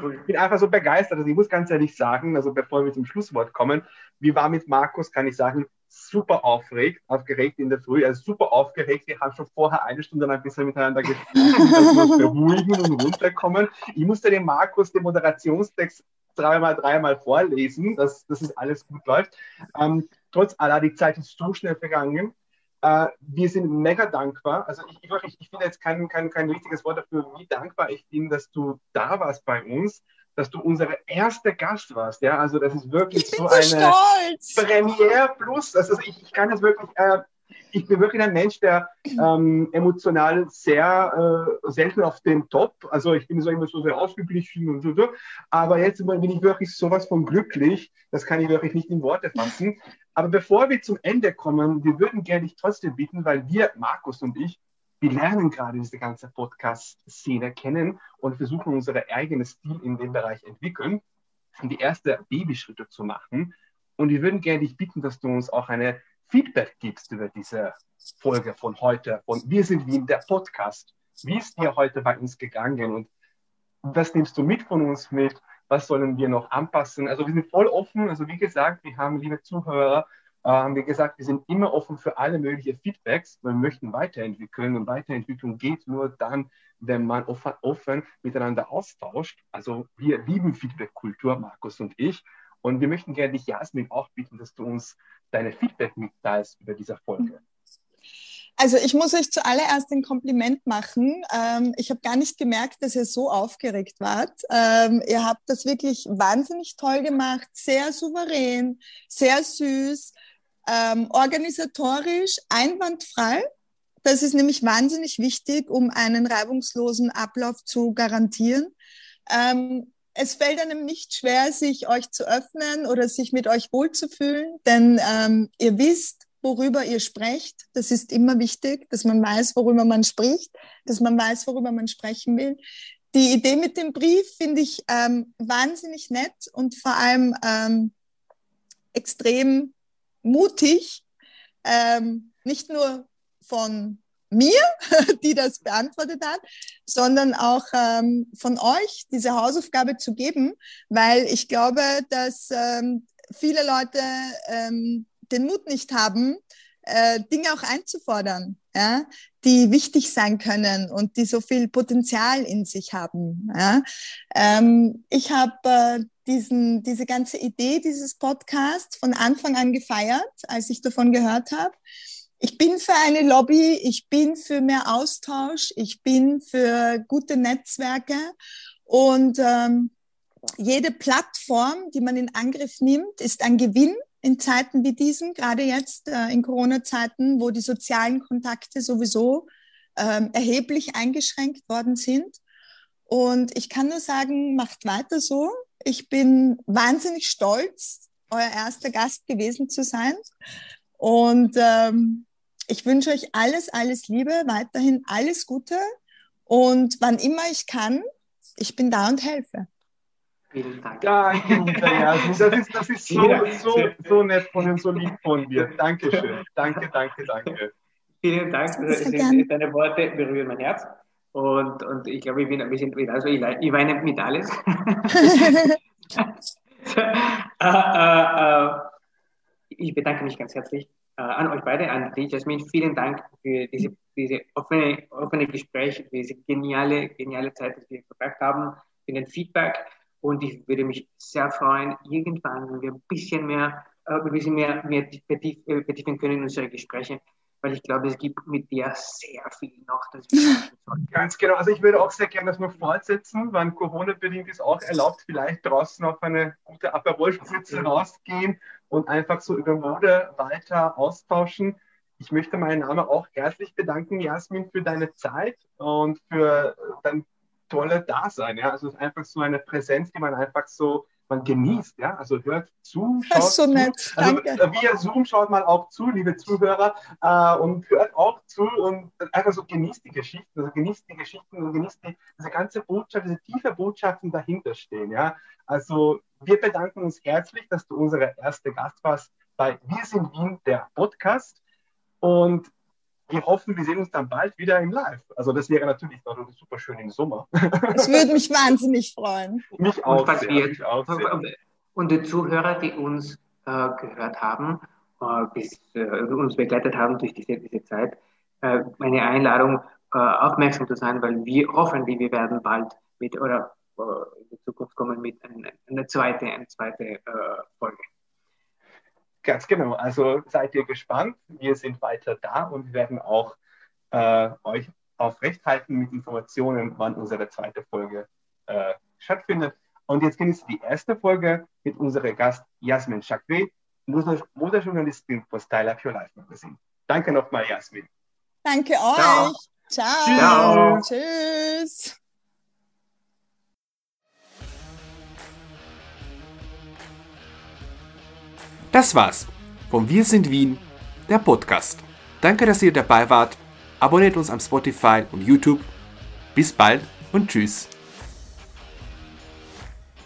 cool. ich bin einfach so begeistert. Also ich muss ganz ehrlich sagen, also bevor wir zum Schlusswort kommen, wie war mit Markus, kann ich sagen, super aufgeregt, aufgeregt in der Früh, also super aufgeregt. Wir haben schon vorher eine Stunde lang ein bisschen miteinander gesprochen, dass wir uns beruhigen und runterkommen. Ich musste dem Markus den Moderationstext dreimal, dreimal vorlesen, dass, dass es alles gut läuft. Ähm, trotz aller, die Zeit ist so schnell vergangen. Äh, wir sind mega dankbar. Also ich, ich, ich finde jetzt kein, kein, kein richtiges Wort dafür, wie dankbar ich bin, dass du da warst bei uns, dass du unsere erste Gast warst. Ja, also das ist wirklich so, so eine stolz. Premiere Plus. Also ich, ich kann das wirklich äh, ich bin wirklich ein Mensch, der ähm, emotional sehr äh, selten auf dem Top, also ich bin so immer so sehr ausgeglichen und so, so, aber jetzt bin ich wirklich sowas von glücklich, das kann ich wirklich nicht in Worte fassen. Aber bevor wir zum Ende kommen, wir würden gerne dich trotzdem bitten, weil wir, Markus und ich, wir lernen gerade diese ganze Podcast-Szene kennen und versuchen unsere eigene Stil in dem Bereich entwickeln, um die ersten Babyschritte zu machen. Und wir würden gerne dich bitten, dass du uns auch eine Feedback gibst über diese Folge von heute, von Wir sind Wien, der Podcast. Wie ist dir heute bei uns gegangen und was nimmst du mit von uns mit? Was sollen wir noch anpassen? Also wir sind voll offen. Also wie gesagt, wir haben, liebe Zuhörer, ähm, wie gesagt, wir sind immer offen für alle möglichen Feedbacks. Wir möchten weiterentwickeln und Weiterentwicklung geht nur dann, wenn man offen, offen miteinander austauscht. Also wir lieben Feedback-Kultur, Markus und ich. Und wir möchten gerne dich, Jasmin, auch bitten, dass du uns deine Feedback mitteilst über diese Folge. Also ich muss euch zuallererst ein Kompliment machen. Ähm, ich habe gar nicht gemerkt, dass ihr so aufgeregt wart. Ähm, ihr habt das wirklich wahnsinnig toll gemacht, sehr souverän, sehr süß, ähm, organisatorisch einwandfrei. Das ist nämlich wahnsinnig wichtig, um einen reibungslosen Ablauf zu garantieren. Ähm, es fällt einem nicht schwer, sich euch zu öffnen oder sich mit euch wohlzufühlen, denn ähm, ihr wisst, worüber ihr sprecht. Das ist immer wichtig, dass man weiß, worüber man spricht, dass man weiß, worüber man sprechen will. Die Idee mit dem Brief finde ich ähm, wahnsinnig nett und vor allem ähm, extrem mutig, ähm, nicht nur von mir, die das beantwortet hat, sondern auch ähm, von euch diese Hausaufgabe zu geben, weil ich glaube, dass ähm, viele Leute ähm, den Mut nicht haben, äh, Dinge auch einzufordern, ja, die wichtig sein können und die so viel Potenzial in sich haben. Ja. Ähm, ich habe äh, diesen, diese ganze Idee dieses Podcasts von Anfang an gefeiert, als ich davon gehört habe. Ich bin für eine Lobby, ich bin für mehr Austausch, ich bin für gute Netzwerke und ähm, jede Plattform, die man in Angriff nimmt, ist ein Gewinn in Zeiten wie diesen, gerade jetzt äh, in Corona-Zeiten, wo die sozialen Kontakte sowieso ähm, erheblich eingeschränkt worden sind. Und ich kann nur sagen, macht weiter so. Ich bin wahnsinnig stolz, euer erster Gast gewesen zu sein. Und ähm, ich wünsche euch alles, alles Liebe, weiterhin alles Gute. Und wann immer ich kann, ich bin da und helfe. Vielen Dank. Danke, Das ist, das ist so, so, so nett von und so lieb von dir. Dankeschön. Danke, danke, danke. Vielen Dank. Sind, deine Worte berühren mein Herz. Und, und ich glaube, ich bin ein bisschen, also ich, ich weine mit alles. uh, uh, uh, ich bedanke mich ganz herzlich an euch beide, an dich, Jasmin. Vielen Dank für diese, diese offene, offene Gespräch, diese geniale, geniale Zeit, die wir verbracht haben, für den Feedback. Und ich würde mich sehr freuen, irgendwann, wenn wir ein bisschen mehr, äh, ein bisschen mehr, mehr äh, vertiefen können in unsere Gespräche, weil ich glaube, es gibt mit dir sehr viel noch, das wir Ganz genau. Also ich würde auch sehr gerne das noch fortsetzen, wann Corona-bedingt ist auch erlaubt, vielleicht draußen auf eine gute Aperol-Spritze rausgehen und einfach so über Mode weiter austauschen. Ich möchte meinen Namen auch herzlich bedanken, Jasmin, für deine Zeit und für dein tolle Dasein. Ja? Also es ist einfach so eine Präsenz, die man einfach so man genießt, ja, also hört zu, schaut das ist so nett. Zu. Also Danke. via Zoom schaut mal auch zu, liebe Zuhörer, äh, und hört auch zu und einfach so genießt die Geschichten, also genießt die Geschichten und genießt die, diese ganze Botschaft, diese tiefe Botschaften dahinter stehen, ja. Also wir bedanken uns herzlich, dass du unsere erste Gast warst bei Wir sind Wien, der Podcast. Und wir hoffen, wir sehen uns dann bald wieder im Live. Also das wäre natürlich noch super schön im Sommer. Das würde mich wahnsinnig freuen. Mich auch. Und, sehr, mich auch und die Zuhörer, die uns äh, gehört haben, äh, bis äh, uns begleitet haben durch diese, diese Zeit, äh, meine Einladung, äh, aufmerksam zu sein, weil wir hoffen, wir werden bald mit oder äh, in der Zukunft kommen mit einer, einer zweiten eine zweite, Folge. Ganz genau. Also seid ihr gespannt. Wir sind weiter da und werden auch äh, euch aufrechthalten mit Informationen, wann unsere zweite Folge äh, stattfindet. Und jetzt genießt die erste Folge mit unserem Gast Jasmin Chakwe, Modejournalistin für Style Up Your Life Magazine. Danke nochmal, Jasmin. Danke euch. Ciao. Ciao. Tschüss. Das war's von Wir sind Wien, der Podcast. Danke, dass ihr dabei wart. Abonniert uns am Spotify und YouTube. Bis bald und tschüss.